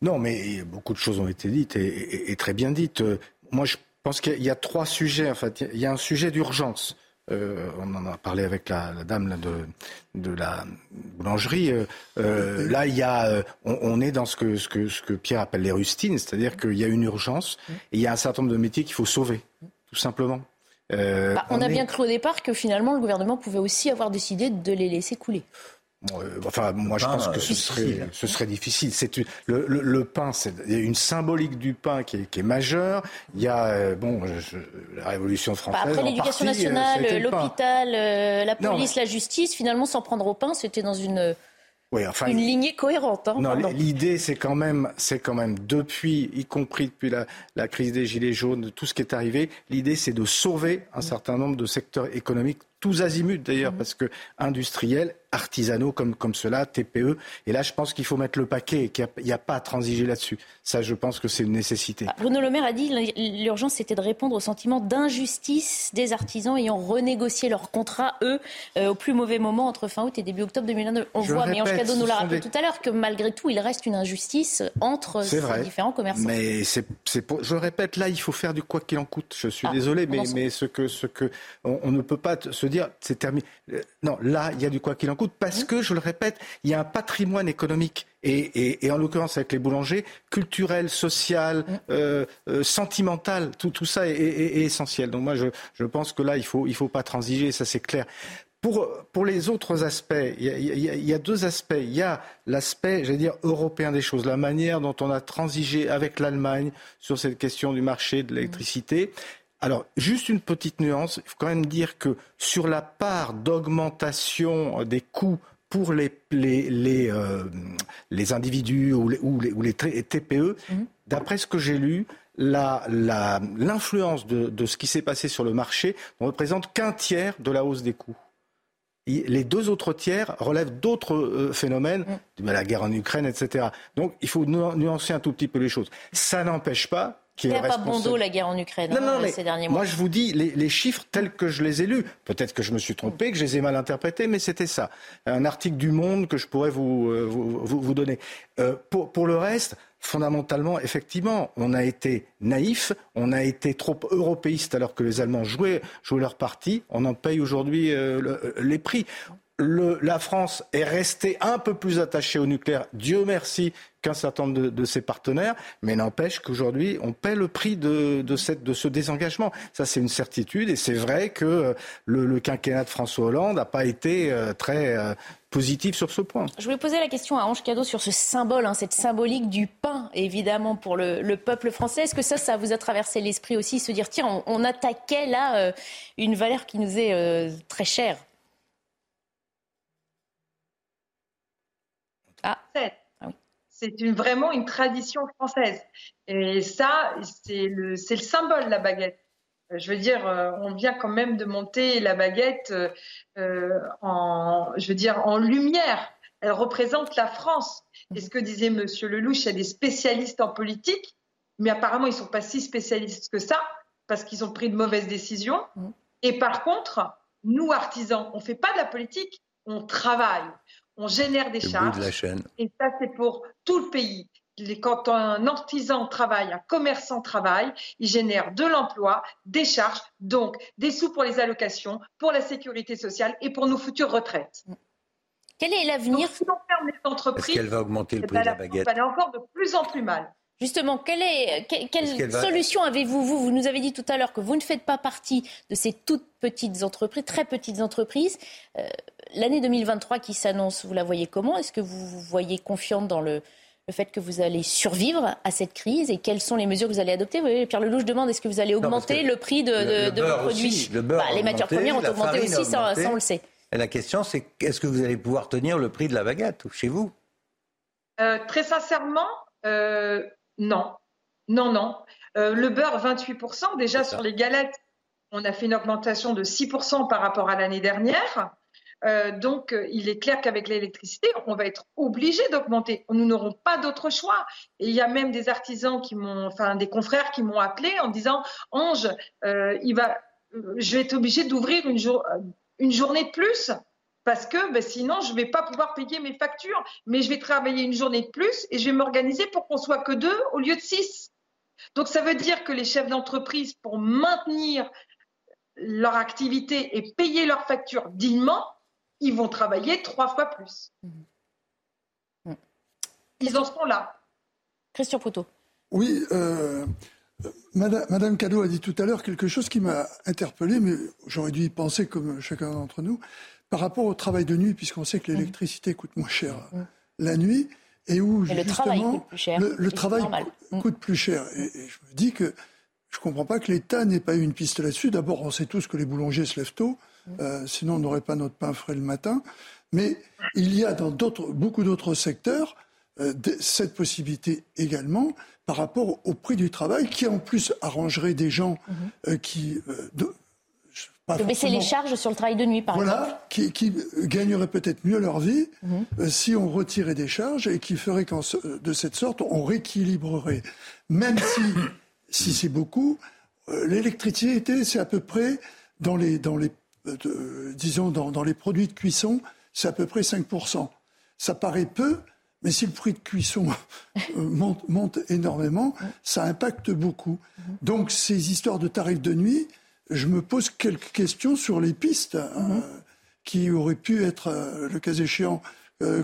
Non, mais beaucoup de choses ont été dites et, très bien dites. Euh, moi, je pense qu'il y a trois sujets. En fait, il y a un sujet d'urgence. Euh, on en a parlé avec la, dame de, la boulangerie. là, il y a, on, est dans ce que, Pierre appelle les rustines, c'est-à-dire qu'il y a une urgence et il y a un certain nombre de métiers qu'il faut sauver, tout simplement. Euh, bah, on, a bien cru au départ que finalement le gouvernement pouvait aussi avoir décidé de les laisser couler. Euh, enfin, moi, je pense que ce serait, ce serait difficile. C'est le, le, pain, c'est il y a une symbolique du pain qui est, qui est majeure. Il y a euh, bon, la Révolution bah, française. après l'éducation nationale, l'hôpital, la police, la justice, finalement, s'en prendre au pain, c'était dans une oui, enfin, une lignée cohérente. Hein, non, l'idée, c'est quand même, c'est quand même depuis, y compris depuis la, la, crise des gilets jaunes, tout ce qui est arrivé, l'idée, c'est de sauver un certain nombre de secteurs économiques tous azimuts d'ailleurs, mhm. parce que industriels, artisanaux comme, comme cela, TPE. Et là, je pense qu'il faut mettre le paquet et qu'il n'y a, pas à transiger là-dessus. Ça, je pense que c'est une nécessité. Bah, Bruno Le Maire a dit l'urgence, c'était de répondre au sentiment d'injustice des artisans ayant renégocié leurs contrats, eux, euh, au plus mauvais moment entre fin août et début octobre 2022. On voit, mais Ange Cadeau nous l'a rappelé tout à l'heure, que malgré tout, il reste une injustice entre ces différents commerçants. Mais c'est, je répète, là, il faut faire du quoi qu'il en coûte. Je suis ah, désolé, mais, mais ce que, ce que on, ne peut pas se dire, c'est terminé. Euh, non, là, il y a du quoi qu'il en coûte parce que, je le répète, il y a un patrimoine économique. Et, en l'occurrence avec les boulangers, culturel, social, euh, euh, sentimental, tout, tout ça est, essentiel. Donc moi, je, je pense que là, il ne faut, il faut pas transiger, ça c'est clair. Pour, pour, les autres aspects, il y, a, il y, a, deux aspects. Il y a l'aspect, j'allais dire, européen des choses, la manière dont on a transigé avec l'Allemagne sur cette question du marché de l'électricité. Alors, juste une petite nuance, il faut quand même dire que sur la part d'augmentation des coûts pour les, les, les, euh, les individus ou les, ou les, TPE, mhm. d'après ce que j'ai lu, l'influence la, de, de, ce qui s'est passé sur le marché ne représente qu'un tiers de la hausse des coûts. Les deux autres tiers relèvent d'autres euh, phénomènes, mhm. la guerre en Ukraine, etc. Donc il faut nuancer un tout petit peu les choses. Ça n'empêche pas a pas bon dos la guerre en Ukraine non, non, hein, ces derniers mois. Moi, je vous dis les, chiffres tels que je les ai lus. Peut-être que je me suis trompé, que je les ai mal interprétés, mais c'était ça. Un article du Monde que je pourrais vous, euh, vous, vous, donner. Euh, pour, pour le reste, fondamentalement, effectivement, on a été naïf, on a été trop européiste alors que les Allemands jouaient, jouaient leur partie. On en paye aujourd'hui euh, les prix la France est restée un peu plus attachée au nucléaire, Dieu merci, qu'un certain nombre de, ses partenaires, mais n'empêche qu'aujourd'hui, on paie le prix de, ce désengagement. Ça, c'est une certitude, et c'est vrai que euh, le, quinquennat de François Hollande n'a pas été euh, très euh, positif sur ce point. Je voulais poser la question à Ange Cadeau sur ce symbole, hein, cette symbolique du pain, évidemment, pour le, peuple français. Est-ce que ça, ça vous a traversé l'esprit aussi, se dire, tiens, on, attaquait là une valeur qui nous est très chère? Ah. 7. Ah c'est une, vraiment une tradition française. Et ça, c'est le, le symbole, la baguette. Je veux dire, euh, on vient quand même de monter la baguette euh, en, je veux dire, en lumière. Elle représente la France. Et ce que disait Monsieur Lelouch, il y a des spécialistes en politique, mais apparemment ils sont pas si spécialistes que ça parce qu'ils ont pris de mauvaises décisions. Mm. Et par contre, nous artisans, on fait pas de la politique, on travaille, on génère des charges. Et ça, c'est pour tout le pays quand un artisan travaille, un commerçant travaille, il génère de l'emploi, des charges, donc des sous pour les allocations, pour la sécurité sociale et pour nos futures retraites. Quel est l'avenir? Si on ferme les entreprises, est-ce qu'elle va augmenter le eh prix de ben, la baguette? Elle est encore de plus en plus mal. Justement, quelle, est, quelle, solution avez-vous vous, vous nous avez dit tout à l'heure que vous ne faites pas partie de ces toutes petites entreprises, très petites entreprises. Euh, l'année 2023 qui s'annonce, vous la voyez comment? Est-ce que vous vous voyez confiante dans le, le fait que vous allez survivre à cette crise? Et quelles sont les mesures que vous allez adopter? Oui, Pierre Lelouch demande est-ce que vous allez augmenter le prix de, vos produits? bah, Les matières premières ont augmenté aussi, ça, on le sait. Et la question, c'est est-ce que vous allez pouvoir tenir le prix de la baguette chez vous? Euh, Très sincèrement, euh, non. Non, non. Euh, le beurre, 28%. Déjà, sur les galettes, on a fait une augmentation de 6% par rapport à l'année dernière. Euh, donc, euh, il est clair qu'avec l'électricité, on va être obligé d'augmenter. Nous n'aurons pas d'autre choix. Et il y a même des artisans qui m'ont, enfin, des confrères qui m'ont appelé en disant, Ange, il va, je vais être obligé d'ouvrir une, une journée de plus parce que ben, sinon je ne vais pas pouvoir payer mes factures, mais je vais travailler une journée de plus et je vais m'organiser pour qu'on soit que deux au lieu de six. Donc ça veut dire que les chefs d'entreprise, pour maintenir leur activité et payer leurs factures dignement, ils vont travailler trois fois plus. Mmh. Ils en sont là. Christian Poutot. Oui, euh, Madame, Madame Cadeau a dit tout à l'heure quelque chose qui m'a interpellé, mais j'aurais dû y penser comme chacun d'entre nous, par rapport au travail de nuit, puisqu'on sait que l'électricité coûte moins cher mmh. la nuit, et où justement le travail coûte plus cher. Le, travail coûte plus cher. Et, je me dis que je ne comprends pas que l'État n'ait pas eu une piste là-dessus. D'abord, on sait tous que les boulangers se lèvent tôt. Euh, sinon on n'aurait pas notre pain frais le matin. Mais il y a dans beaucoup d'autres secteurs euh, cette possibilité également par rapport au prix du travail qui en plus arrangerait des gens mhm. euh, qui... De, baisser les charges sur le travail de nuit, par voilà, Qui, qui gagneraient peut-être mieux leur vie mhm. si on retirait des charges et qui ferait qu'en de cette sorte, on rééquilibrerait. Même si, si c'est beaucoup, l'électricité, c'est à peu près dans les, dans les euh, disons, dans, les produits de cuisson, c'est à peu près 5%. Ça paraît peu, mais si le prix de cuisson euh, monte, énormément, ça impacte beaucoup. Donc ces histoires de tarifs de nuit, je me pose quelques questions sur les pistes hein, qui auraient pu être, euh, le cas échéant,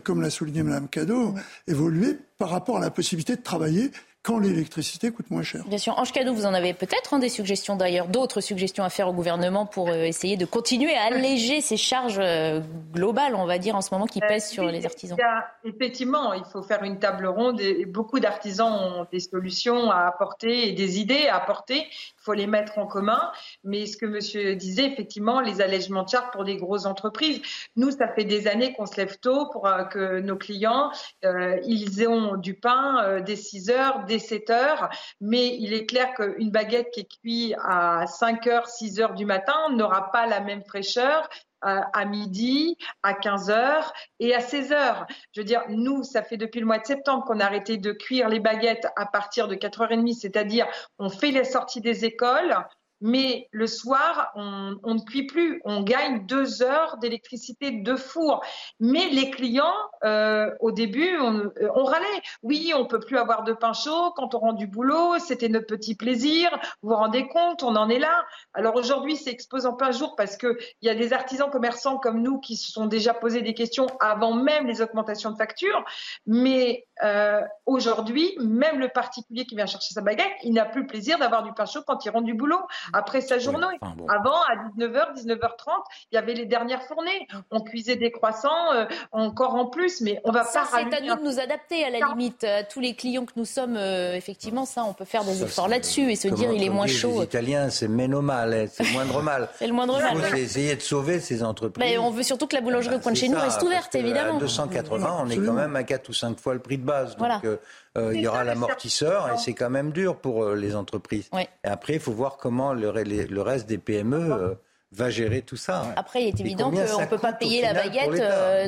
comme l'a souligné Mme Cadeau, évoluer par rapport à la possibilité de travailler quand l'électricité coûte moins cher. Bien sûr. Ange Cadeau, vous en avez peut-être hein, des suggestions d'ailleurs, d'autres suggestions à faire au gouvernement pour euh, essayer de continuer à alléger ces charges euh, globales, on va dire, en ce moment, qui euh, pèsent sur les artisans. effectivement, il faut faire une table ronde et beaucoup d'artisans ont des solutions à apporter et des idées à apporter. Il faut les mettre en commun. Mais ce que monsieur disait, effectivement, les allègements de charges pour des grosses entreprises. Nous, ça fait des années qu'on se lève tôt pour que nos clients, ils ont du pain dès 6 heures, 7 heures, mais il est clair qu'une baguette qui est cuite à 5 heures, 6 heures du matin n'aura pas la même fraîcheur euh, à midi, à 15 heures et à 16 heures. Je veux dire, nous, ça fait depuis le mois de septembre qu'on a arrêté de cuire les baguettes à partir de 4h30, c'est-à-dire on fait les sorties des écoles, mais le soir, on, ne cuit plus. On gagne deux heures d'électricité de four. Mais les clients, euh, au début, on, on, râlait. Oui, on peut plus avoir de pain chaud quand on rend du boulot. C'était notre petit plaisir. Vous vous rendez compte, on en est là. Alors aujourd'hui, c'est exposant plein jour parce qu'il y a des artisans commerçants comme nous qui se sont déjà posé des questions avant même les augmentations de factures. Mais euh, aujourd'hui, même le particulier qui vient chercher sa baguette, il n'a plus le plaisir d'avoir du pain chaud quand il rentre du boulot. Après sa journée. Avant, à 19h, 19h30, il y avait les dernières fournées. On cuisait des croissants euh, encore en plus, mais on va ça, C'est à nous de nous adapter à la limite. tous les clients que nous sommes, euh, effectivement, ça, on peut faire des efforts là-dessus et se dire il est moins chaud. Les Italiens, c'est meno mal, c'est le moindre mal. c'est le moindre mal. Il faut essayer de sauver ces entreprises. Mais on veut surtout que la boulangerie au coin de chez nous reste ouverte, évidemment. À 280, on est quand même à 4 ou 5 fois le prix de base. Donc, euh, euh, il y aura l'amortisseur et c'est quand même dur pour euh, les entreprises. Et après, il faut voir comment le, reste des PME va gérer tout ça. Après, il est évident qu'on ne peut pas payer la baguette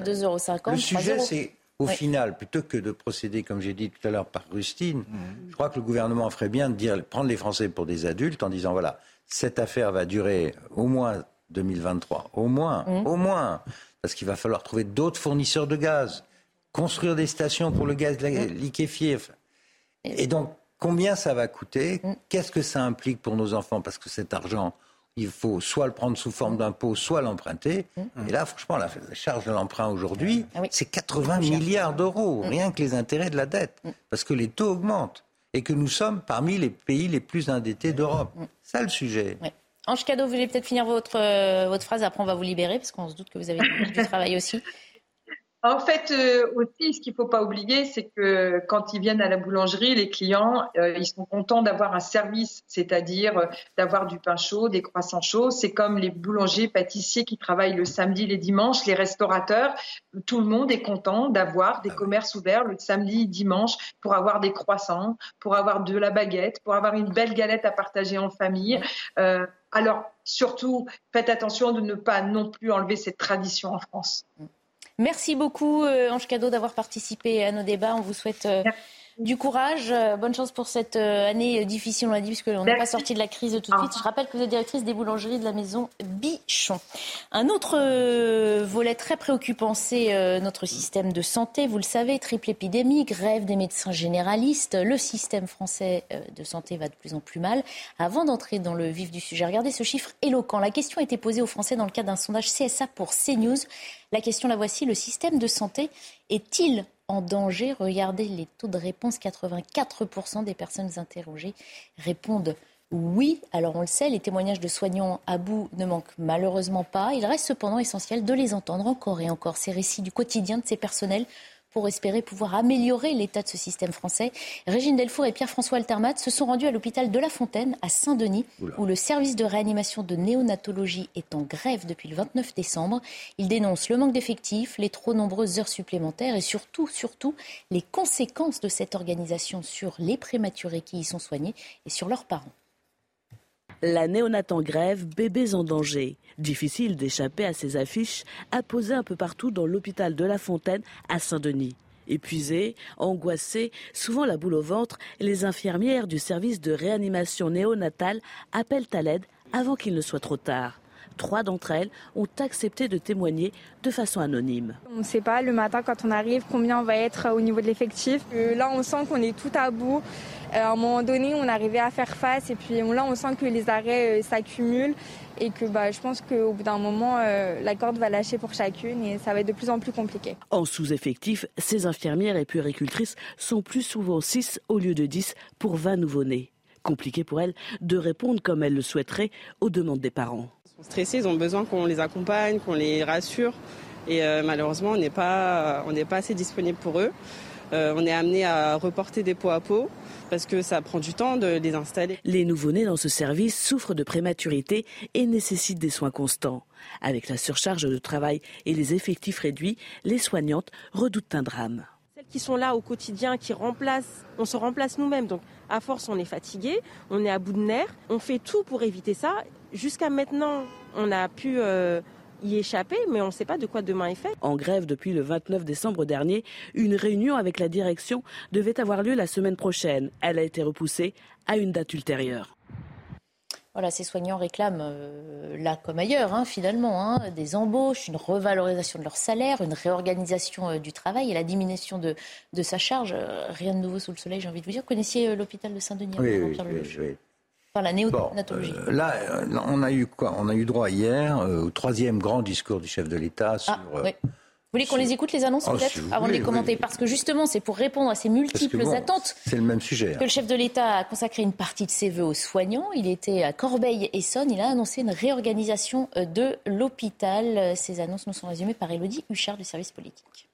2,50 euros. Le sujet, c'est au final, plutôt que de procéder, comme j'ai dit tout à l'heure, par rustine, mmh. je crois que le gouvernement ferait bien de dire, prendre les Français pour des adultes en disant voilà, cette affaire va durer au moins 2023, au moins, mmh. au moins, parce qu'il va falloir trouver d'autres fournisseurs de gaz construire des stations pour le gaz liquéfié. Et donc, combien ça va coûter mm. Qu'est-ce que ça implique pour nos enfants Parce que cet argent, il faut soit le prendre sous forme d'impôt, soit l'emprunter. Mm. Et là, franchement, la, charge de l'emprunt aujourd'hui, ah c'est 80 milliards d'euros, mm. rien que les intérêts de la dette, parce que les taux augmentent et que nous sommes parmi les pays les plus endettés d'Europe. Ça, le sujet. Ange Cadeau, vous voulez peut-être finir votre, euh, votre phrase, après on va vous libérer, parce qu'on se doute que vous avez du travail aussi. En fait, euh, aussi, ce qu'il ne faut pas oublier, c'est que quand ils viennent à la boulangerie, les clients, euh, ils sont contents d'avoir un service, c'est-à-dire euh, d'avoir du pain chaud, des croissants chauds. C'est comme les boulangers, pâtissiers qui travaillent le samedi, les dimanches, les restaurateurs. Tout le monde est content d'avoir des commerces ouverts le samedi, dimanche, pour avoir des croissants, pour avoir de la baguette, pour avoir une belle galette à partager en famille. alors, surtout, faites attention de ne pas non plus enlever cette tradition en France. Merci beaucoup, euh, Ange Cadeau, d'avoir participé à nos débats. On vous souhaite euh, du courage. Euh, bonne chance pour cette année difficile, on l'a dit, puisqu'on n'est pas sorti de la crise tout de suite. Je rappelle que vous êtes directrice des boulangeries de la maison Bichon. Un autre volet très préoccupant, c'est notre système de santé. Vous le savez, triple épidémie, grève des médecins généralistes. Le système français de santé va de plus en plus mal. Avant d'entrer dans le vif du sujet, regardez ce chiffre éloquent. La question a été posée aux Français dans le cadre d'un sondage CSA pour CNews. La question la voici, le système de santé est-il en danger Regardez les taux de réponse, 84% des personnes interrogées répondent oui. Alors on le sait, les témoignages de soignants à bout ne manquent malheureusement pas. Il reste cependant essentiel de les entendre encore et encore, ces récits du quotidien de ces personnels pour espérer pouvoir améliorer l'état de ce système français. Régine Delfour et Pierre-François Altermat se sont rendus à l'hôpital de La Fontaine, à Saint-Denis, où le service de réanimation de néonatologie est en grève depuis le 29 décembre. Ils dénoncent le manque d'effectifs, les trop nombreuses heures supplémentaires et surtout, surtout, les conséquences de cette organisation sur les prématurés qui y sont soignés et sur leurs parents. La néonate en grève, bébés en danger. Difficile d'échapper à ces affiches apposées un peu partout dans l'hôpital de La Fontaine à Saint-Denis. Épuisées, angoissées, souvent la boule au ventre, les infirmières du service de réanimation néonatale appellent à l'aide avant qu'il ne soit trop tard. Trois d'entre elles ont accepté de témoigner de façon anonyme. On ne sait pas le matin quand on arrive combien on va être au niveau de l'effectif. Euh, là, on sent qu'on est tout à bout. Euh, à un moment donné, on arrivait à faire face et puis là, on sent que les arrêts euh, s'accumulent et que bah, je pense qu'au bout d'un moment, la corde va lâcher pour chacune et ça va être de plus en plus compliqué. En sous-effectif, ces infirmières et puéricultrices sont plus souvent 6 au lieu de 10 pour 20 nouveau-nés. Compliqué pour elles de répondre comme elles le souhaiteraient aux demandes des parents sont stressés, ils ont besoin qu'on les accompagne, qu'on les rassure. Et euh, malheureusement, on n'est pas, pas assez disponible pour eux. Euh, on est amené à reporter des pots à peau parce que ça prend du temps de les installer. Les nouveau-nés dans ce service souffrent de prématurité et nécessitent des soins constants. Avec la surcharge de travail et les effectifs réduits, les soignantes redoutent un drame. Qui sont là au quotidien, qui remplacent, on se remplace nous-mêmes. Donc à force, on est fatigué, on est à bout de nerfs. On fait tout pour éviter ça Jusqu'à maintenant, on a pu euh, y échapper, mais on ne sait pas de quoi demain est fait. En grève depuis le 29 décembre dernier, une réunion avec la direction devait avoir lieu la semaine prochaine. Elle a été repoussée à une date ultérieure. Voilà, ces soignants réclament, euh, là comme ailleurs, hein, finalement, hein, des embauches, une revalorisation de leur salaire, une réorganisation euh, du travail et la diminution de, sa charge. rien de nouveau sous le soleil, j'ai envie de vous dire. Vous connaissiez l'hôpital de Saint-Denis Oui, oui, oui, la néonatologie. Euh, là, on a eu quoi? On a eu droit hier euh, au troisième grand discours du chef de l'État ah, sur, voulez qu'on les écoute, les annonces, Oh, peut-être, si vous avant de les commenter oui. Parce que justement, c'est pour répondre à ces multiples bon, attentes C'est le même sujet. hein. que le chef de l'État a consacré une partie de ses vœux aux soignants. Il était à Corbeil-Essonne. Il a annoncé une réorganisation euh, de l'hôpital. Ces annonces nous sont résumées par Elodie Huchard du service politique.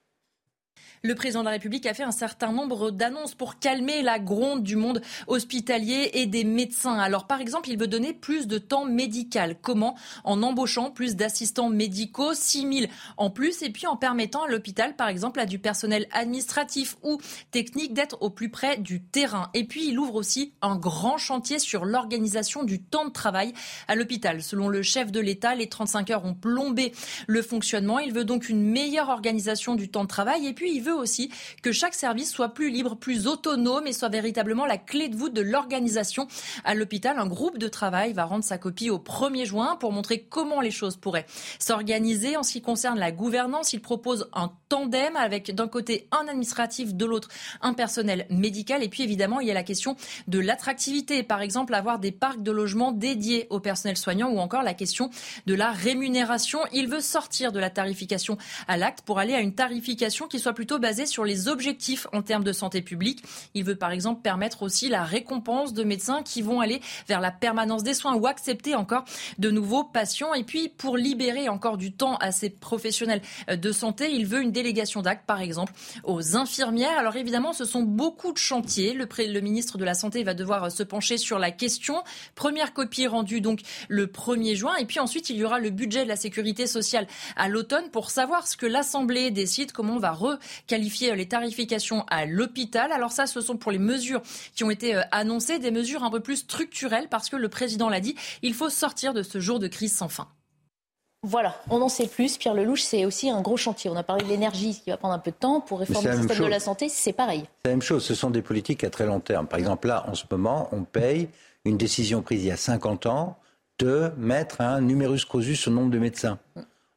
Le président de la République a fait un certain nombre d'annonces pour calmer la gronde du monde hospitalier et des médecins. Alors, par exemple, il veut donner plus de temps médical. Comment? En embauchant plus d'assistants médicaux, 6 000 en plus, et puis en permettant à l'hôpital, par exemple, à du personnel administratif ou technique d'être au plus près du terrain. Et puis, il ouvre aussi un grand chantier sur l'organisation du temps de travail à l'hôpital. Selon le chef de l'État, les 35 heures ont plombé le fonctionnement. Il veut donc une meilleure organisation du temps de travail et puis il veut aussi que chaque service soit plus libre, plus autonome et soit véritablement la clé de voûte de l'organisation à l'hôpital. Un groupe de travail va rendre sa copie au 1er juin pour montrer comment les choses pourraient s'organiser. En ce qui concerne la gouvernance, il propose un tandem avec d'un côté un administratif, de l'autre un personnel médical. Et puis évidemment, il y a la question de l'attractivité. Par exemple, avoir des parcs de logements dédiés au personnel soignant ou encore la question de la rémunération. Il veut sortir de la tarification à l'acte pour aller à une tarification qui soit plutôt basée sur les objectifs en termes de santé publique. Il veut par exemple permettre aussi la récompense de médecins qui vont aller vers la permanence des soins ou accepter encore de nouveaux patients. Et puis pour libérer encore du temps à ces professionnels de santé, il veut une délégation d'actes par exemple aux infirmières. Alors évidemment, ce sont beaucoup de chantiers. Le, le ministre de la Santé va devoir se pencher sur la question. Première copie rendue donc le 1er juin. Et puis ensuite, il y aura le budget de la sécurité sociale à l'automne pour savoir ce que l'Assemblée décide, comment on va requalifier les tarifications à l'hôpital. Alors ça, ce sont pour les mesures qui ont été euh, annoncées, des mesures un peu plus structurelles parce que le président l'a dit, il faut sortir de ce jour de crise sans fin. Voilà, on en sait plus. Pierre Lelouch, c'est aussi un gros chantier. On a parlé de l'énergie, qui va prendre un peu de temps. Pour réformer le système de la santé, c'est pareil. C'est la même chose, ce sont des politiques à très long terme. Par exemple, là, en ce moment, on paye une décision prise il y a 50 ans de mettre un numerus clausus au nombre de médecins.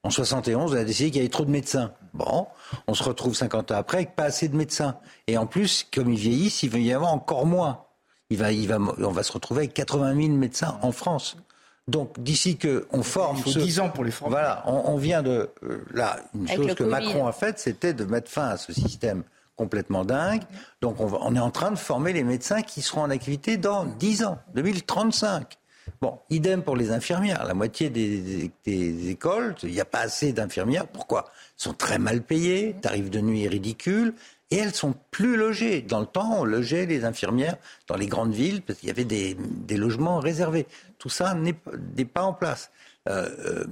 En 71, on a décidé qu'il y avait trop de médecins. Bon, on se retrouve 50 ans après avec pas assez de médecins. Et en plus, comme ils vieillissent, il va y avoir encore moins. Il va, il va, on va se retrouver avec 80 000 médecins en France. Donc d'ici que on forme, Il faut ce- 10 ans pour les former. Voilà, on, on vient de euh, là une Avec chose que Covid. Macron a faite, c'était de mettre fin à ce système complètement dingue. Donc on, va- on est en train de former les médecins qui seront en activité dans 10 ans, 2035. Bon, idem pour les infirmières. La moitié des, des- des écoles, il n'y a pas assez d'infirmières. Pourquoi? Elles sont très mal payées, tarif de nuit ridicule, et elles sont plus logées. Dans le temps, on logeait les infirmières dans les grandes villes parce qu'il y avait des, des logements réservés. Tout ça n'est pas en place. Euh, euh,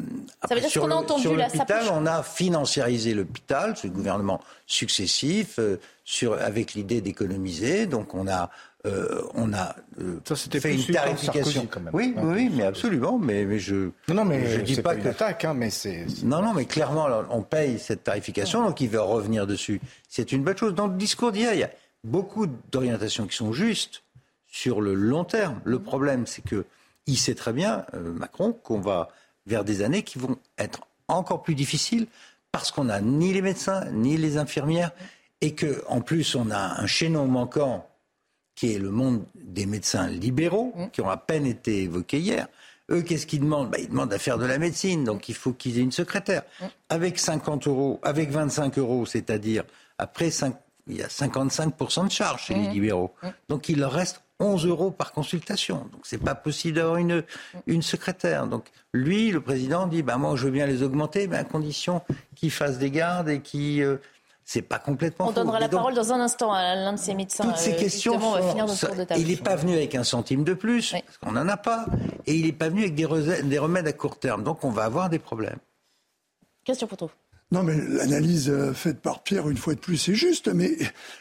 Ça veut dire ce sur qu'on a entendu, l'hôpital, on a financiarisé l'hôpital, le gouvernement successif, euh, sur, avec l'idée d'économiser. Donc on a, euh, on a euh, Ça, fait une tarification. Quand même. Oui, oui, mais absolument. Mais, mais je Non, mais je dis pas pas une que attaque, hein, mais c'est. c'est- non, non, mais clairement, on paye cette tarification, donc il va revenir dessus. C'est une bonne chose. Dans le discours d'hier, il y a beaucoup d'orientations qui sont justes sur le long terme. Le problème, c'est que il sait très bien, euh, Macron, qu'on va vers des années qui vont être encore plus difficiles parce qu'on n'a ni les médecins, ni les infirmières, et que en plus, on a un chaînon manquant qui est le monde des médecins libéraux, qui ont à peine été évoqués hier. Eux, qu'est-ce qu'ils demandent? Bah, Ils demandent à faire de la médecine, donc il faut qu'ils aient une secrétaire. Avec 50 euros, avec 25 euros, c'est-à-dire après 5, il y a 55% de charges chez les libéraux. Donc il leur reste 11 euros par consultation. Donc c'est pas possible d'avoir une, une secrétaire. Donc lui, le président, dit bah, moi je veux bien les augmenter, mais à condition qu'ils fassent des gardes et qui c'est pas complètement On faux. donnera la donc, parole dans un instant à l'un de ces médecins. toutes ces euh, questions finir ça- de il n'est pas venu avec un centime de plus, parce qu'on n'en a pas, et il n'est pas venu avec des, remèdes à court terme. Donc on va avoir des problèmes. Question pour toi. Non, mais l'analyse euh, faite par Pierre, une fois de plus, c'est juste. Mais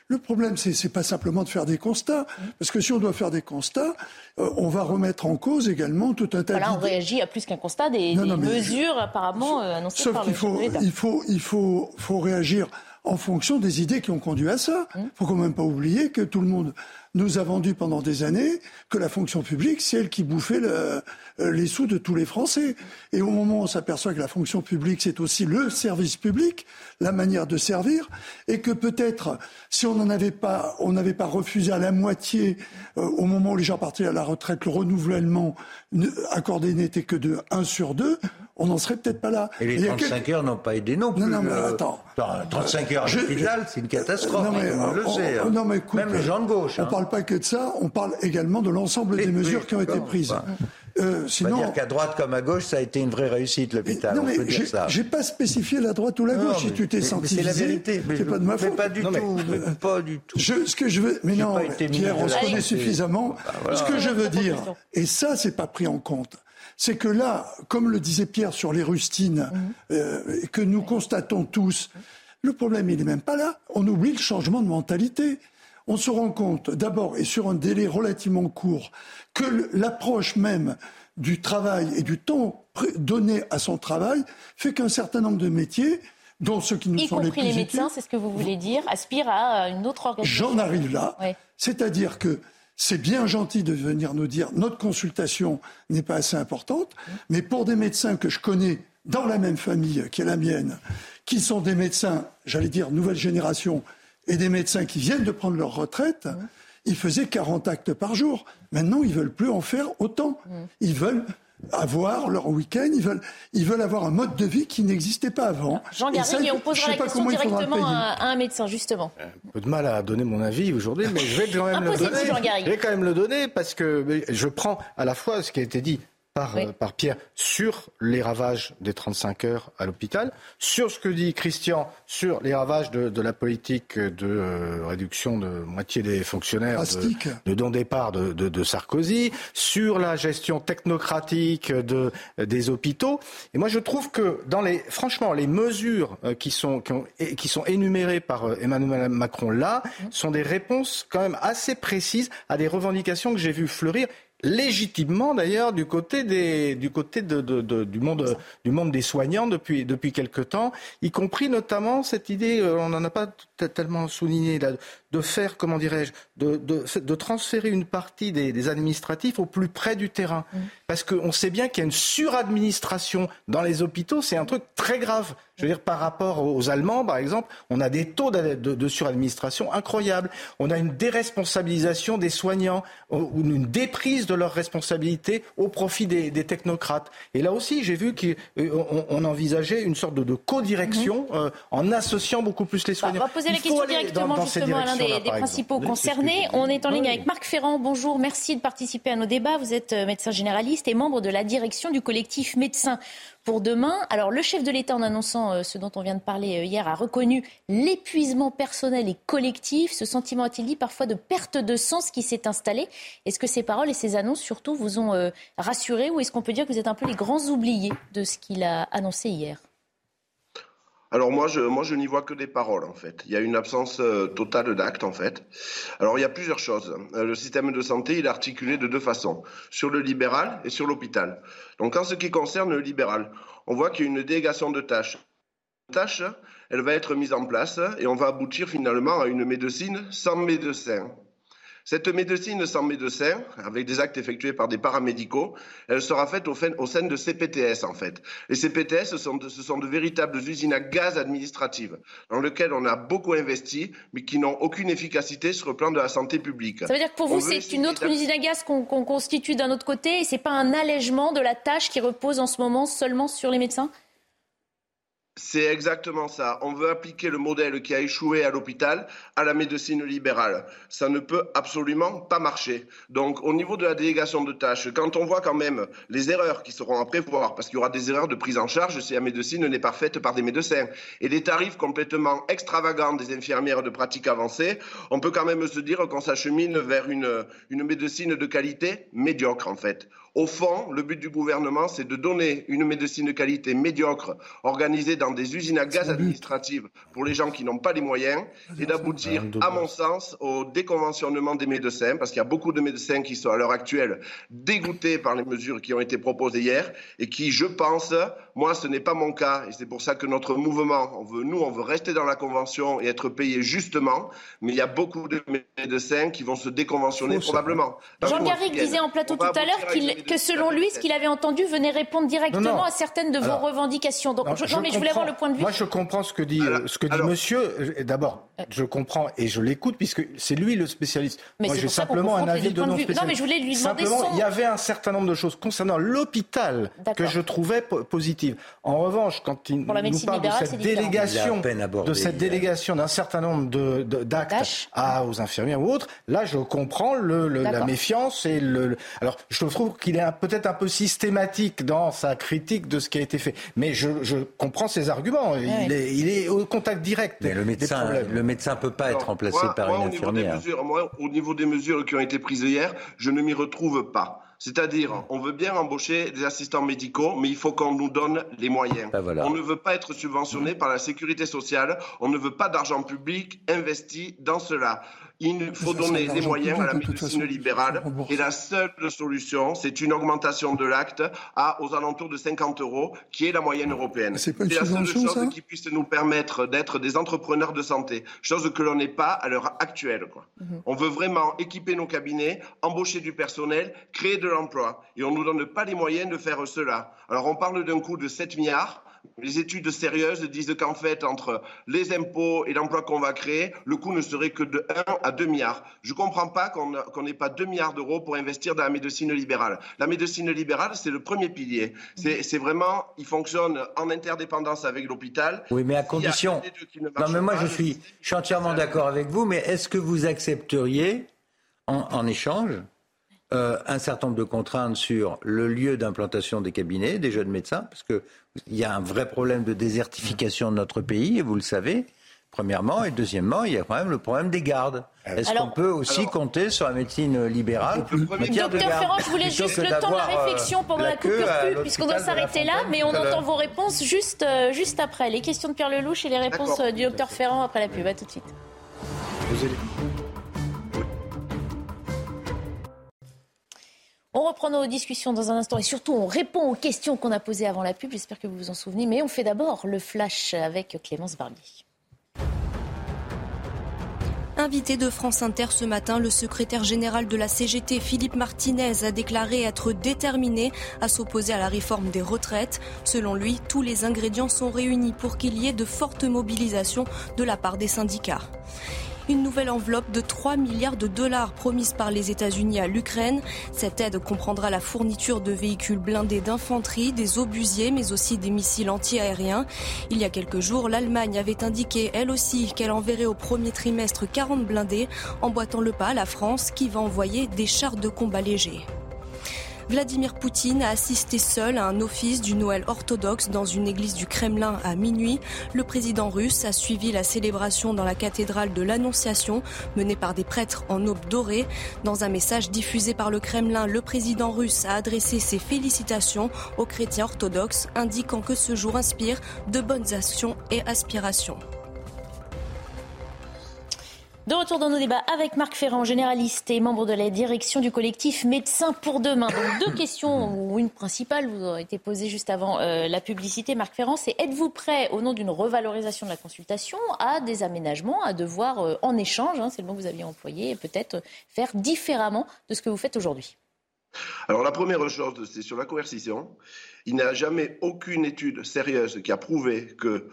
le problème, c'est c'est pas simplement de faire des constats. Parce que si on doit faire des constats, euh, on va remettre en cause également tout un tas Voilà, on réagit à plus qu'un constat des, Non, des non, mais- mesures apparemment euh, annoncées Sauf par le faut, de il faut, il faut, faut réagir en fonction des idées qui ont conduit à ça. Mmh. Il faut quand même pas oublier que tout le monde nous a vendu pendant des années que la fonction publique, c'est elle qui bouffait le- euh, les sous de tous les Français. Et au moment où on s'aperçoit que la fonction publique, c'est aussi le service public, la manière de servir, et que peut-être, si on n'en avait pas, on n'avait pas refusé à la moitié, euh, au moment où les gens partaient à la retraite, le renouvellement accordé n'était que de 1 sur 2, on n'en serait peut-être pas là. Et les 35 heures n'ont pas aidé non plus. Non, non, mais attends. 35 heures à l'hôpital, c'est une catastrophe. Non, mais, on le sait. Hein. Non, mais écoute, Même les gens de gauche. On hein. Parle pas que de ça, on parle également de l'ensemble des mesures qui ont été prises. Euh, sinon, on va dire qu'à droite comme à gauche, ça a été une vraie réussite l'hôpital. Non mais j'ai pas spécifié la droite ou la gauche. si tu t'es senti C'est la vérité. C'est pas de ma faute. pas du tout. pas du tout. ce que je veux, mais non, Pierre, on se connaît suffisamment. Bah, ce que je veux dire, et ça, c'est pas pris en compte c'est que là, comme le disait Pierre sur les rustines, mhm. euh, que nous constatons tous, le problème, il n'est même pas là. On oublie le changement de mentalité. On se rend compte, d'abord, et sur un délai relativement court, que l'approche même du travail et du temps donné à son travail fait qu'un certain nombre de métiers dont ceux qui nous y sont les plus les médecins, c'est ce que vous voulez dire, aspirent à une autre organisation. J'en arrive là. C'est-à-dire que c'est bien gentil de venir nous dire notre consultation n'est pas assez importante, mais pour des médecins que je connais dans la même famille qui est la mienne, qui sont des médecins, j'allais dire nouvelle génération, et des médecins qui viennent de prendre leur retraite, ils faisaient 40 actes par jour. Maintenant, ils veulent plus en faire autant. Ils veulent avoir leur week-end, ils veulent, ils veulent avoir un mode de vie qui n'existait pas avant. Jean Garrigue, on posera la question directement à, un médecin, justement. Un peu de mal à donner mon avis aujourd'hui, mais je vais quand même le donner. Je vais quand même le donner parce que je prends à la fois ce qui a été dit par, euh, par Pierre sur les ravages des 35 heures à l'hôpital, sur ce que dit Christian sur les ravages de, de la politique de euh, réduction de moitié des fonctionnaires de, de non-départ de, de, Sarkozy, sur la gestion technocratique de, des hôpitaux. Et moi, je trouve que, dans les, franchement, les mesures euh, qui sont, qui, ont, qui sont énumérées par Emmanuel Macron là mmh. sont des réponses quand même assez précises à des revendications que j'ai vues fleurir légitimement d'ailleurs du côté des du côté de, de, de, du monde du monde des soignants depuis depuis quelque temps, y compris notamment cette idée, euh, on n'en a pas tellement souligné là, de faire comment dirais-je, de, de, de, transférer une partie des, des, administratifs au plus près du terrain, mmh. parce qu'on sait bien qu'il y a une suradministration dans les hôpitaux, c'est un truc très grave. Je veux dire, par rapport aux Allemands, par exemple, on a des taux de, de, suradministration incroyables. On a une déresponsabilisation des soignants, ou une déprise de leurs responsabilités au profit des, des technocrates. Et là aussi, j'ai vu qu'on euh, on envisageait une sorte de, co-direction mmh. euh, en associant beaucoup plus les soignants. on va poser la question directement justement à l'un des, des principaux concernés. On est en ligne avec Marc Ferrand. Bonjour, merci de participer à nos débats. Vous êtes euh, médecin généraliste et membre de la direction du collectif Médecins pour demain. Alors le chef de l'État, en annonçant euh, ce dont on vient de parler euh, hier, a reconnu l'épuisement personnel et collectif. Ce sentiment a-t-il dit parfois de perte de sens qui s'est installé? Est-ce que ces paroles et ces annonces surtout vous ont rassuré ou est-ce qu'on peut dire que vous êtes un peu les grands oubliés de ce qu'il a annoncé hier? Alors moi, je, moi, je n'y vois que des paroles en fait. Il y a une absence totale d'actes en fait. Alors il y a plusieurs choses. le système de santé, il est articulé de deux façons, sur le libéral et sur l'hôpital. Donc en ce qui concerne le libéral, on voit qu'il y a une délégation de tâches. Tâche, elle va être mise en place et on va aboutir finalement à une médecine sans médecin. Cette médecine sans médecin, avec des actes effectués par des paramédicaux, elle sera faite au, sein de CPTS en fait. Les CPTS, ce sont, de, ce sont de véritables usines à gaz administratives dans lesquelles on a beaucoup investi, mais qui n'ont aucune efficacité sur le plan de la santé publique. Ça veut dire que pour vous, c'est une autre usine à gaz qu'on constitue d'un autre côté et c'est pas un allègement de la tâche qui repose en ce moment seulement sur les médecins? C'est exactement ça. On veut appliquer le modèle qui a échoué à l'hôpital à la médecine libérale. Ça ne peut absolument pas marcher. Donc, au niveau de la délégation de tâches, quand on voit quand même les erreurs qui seront à prévoir, parce qu'il y aura des erreurs de prise en charge si la médecine n'est pas faite par des médecins, et des tarifs complètement extravagants des infirmières de pratique avancée, on peut quand même se dire qu'on s'achemine vers une, une médecine de qualité médiocre, en fait. Au fond, le but du gouvernement, c'est de donner une médecine de qualité médiocre, organisée dans des usines à gaz administratives pour les gens qui n'ont pas les moyens, et d'aboutir, à mon sens, au déconventionnement des médecins, parce qu'il y a beaucoup de médecins qui sont à l'heure actuelle dégoûtés par les mesures qui ont été proposées hier, et qui, je pense, moi, ce n'est pas mon cas, et c'est pour ça que notre mouvement, on veut, nous, on veut rester dans la convention et être payé justement, mais il y a beaucoup de médecins qui vont se déconventionner probablement. Jean Garrigue disait en plateau tout à l'heure qu'il que selon lui, ce qu'il avait entendu venait répondre directement à certaines de vos revendications. Donc, je, non, mais je voulais avoir le point de vue. Moi, je comprends ce que dit, ce que dit monsieur. D'abord, je comprends et je l'écoute puisque c'est lui le spécialiste. Mais moi, j'ai simplement un avis de non spécialiste. Non, mais je voulais lui demander Simplement, il y avait un certain nombre de choses concernant l'hôpital que je trouvais positives. En revanche, quand il nous parle de cette délégation, de cette délégation d'un certain nombre d'actes à aux infirmières ou autres, là, je comprends le, la méfiance et le. Alors, je trouve qu'il est peut-être un peu systématique dans sa critique de ce qui a été fait, mais je, je comprends ses arguments. Il, est, il, est, au contact direct. Mais le médecin, le médecin peut pas être remplacé par une infirmière. moi, au niveau des mesures qui ont été prises hier, je ne m'y retrouve pas. C'est-à-dire, on veut bien embaucher des assistants médicaux, mais il faut qu'on nous donne les moyens. Ben on ne veut pas être subventionné par la sécurité sociale, on ne veut pas d'argent public investi dans cela il faut donner des moyens à la médecine libérale. Et la seule solution, c'est une augmentation de l'acte à aux alentours de 50 euros, qui est la moyenne européenne. C'est la seule chose qui puisse nous permettre d'être des entrepreneurs de santé, chose que l'on n'est pas à l'heure actuelle. Mhm. On veut vraiment équiper nos cabinets, embaucher du personnel, créer de l'emploi. Et on ne nous donne pas les moyens de faire cela. Alors on parle d'un coût de 7 milliards. Les études sérieuses disent qu'en fait, entre les impôts et l'emploi qu'on va créer, le coût ne serait que de 1 à 2 milliards. Je ne comprends pas qu'on n'ait pas 2 milliards d'euros pour investir dans la médecine libérale. La médecine libérale, c'est le premier pilier. C'est vraiment, il fonctionne en interdépendance avec l'hôpital. Oui, mais à condition. Non, mais moi, je suis, je suis entièrement d'accord avec vous, mais est-ce que vous accepteriez, en échange, euh, un certain nombre de contraintes sur le lieu d'implantation des cabinets, des jeunes médecins, parce qu'il y a un vrai problème de désertification de notre pays, et vous le savez, premièrement, et deuxièmement, il y a quand même le problème des gardes. Est-ce qu'on peut aussi compter sur la médecine libérale Docteur Ferrand, je voulais juste le temps de la euh, réflexion pendant la, coupure pub, puisqu'on doit s'arrêter là, mais on entend vos réponses juste, euh, juste après. Les questions de Pierre Lelouch et les réponses du docteur Ferrand après la pub. À tout de suite. On reprend nos discussions dans un instant et surtout on répond aux questions qu'on a posées avant la pub. J'espère que vous vous en souvenez. Mais on fait d'abord le flash avec Clémence Barbier. Invité de France Inter ce matin, le secrétaire général de la CGT, Philippe Martinez, a déclaré être déterminé à s'opposer à la réforme des retraites. Selon lui, tous les ingrédients sont réunis pour qu'il y ait de fortes mobilisations de la part des syndicats une nouvelle enveloppe de 3 milliards de dollars promise par les États-Unis à l'Ukraine. Cette aide comprendra la fourniture de véhicules blindés d'infanterie, des obusiers, mais aussi des missiles anti-aériens. Il y a quelques jours, l'Allemagne avait indiqué, elle aussi, qu'elle enverrait au premier trimestre 40 blindés, emboîtant le pas à la France qui va envoyer des chars de combat légers. Vladimir Poutine a assisté seul à un office du Noël orthodoxe dans une église du Kremlin à minuit. Le président russe a suivi la célébration dans la cathédrale de l'Annonciation menée par des prêtres en aube dorée. Dans un message diffusé par le Kremlin, le président russe a adressé ses félicitations aux chrétiens orthodoxes, indiquant que ce jour inspire de bonnes actions et aspirations. De retour dans nos débats avec Marc Ferrand, généraliste et membre de la direction du collectif Médecins pour demain. Deux questions, ou une principale, vous a été posée juste avant euh, la publicité. Marc Ferrand, c'est êtes-vous prêt, au nom d'une revalorisation de la consultation, à des aménagements, à devoir, euh, en échange, hein, c'est le mot que vous aviez employé, peut-être faire différemment de ce que vous faites aujourd'hui? Alors la première chose, c'est sur la coercition. Il n'y a jamais aucune étude sérieuse qui a prouvé que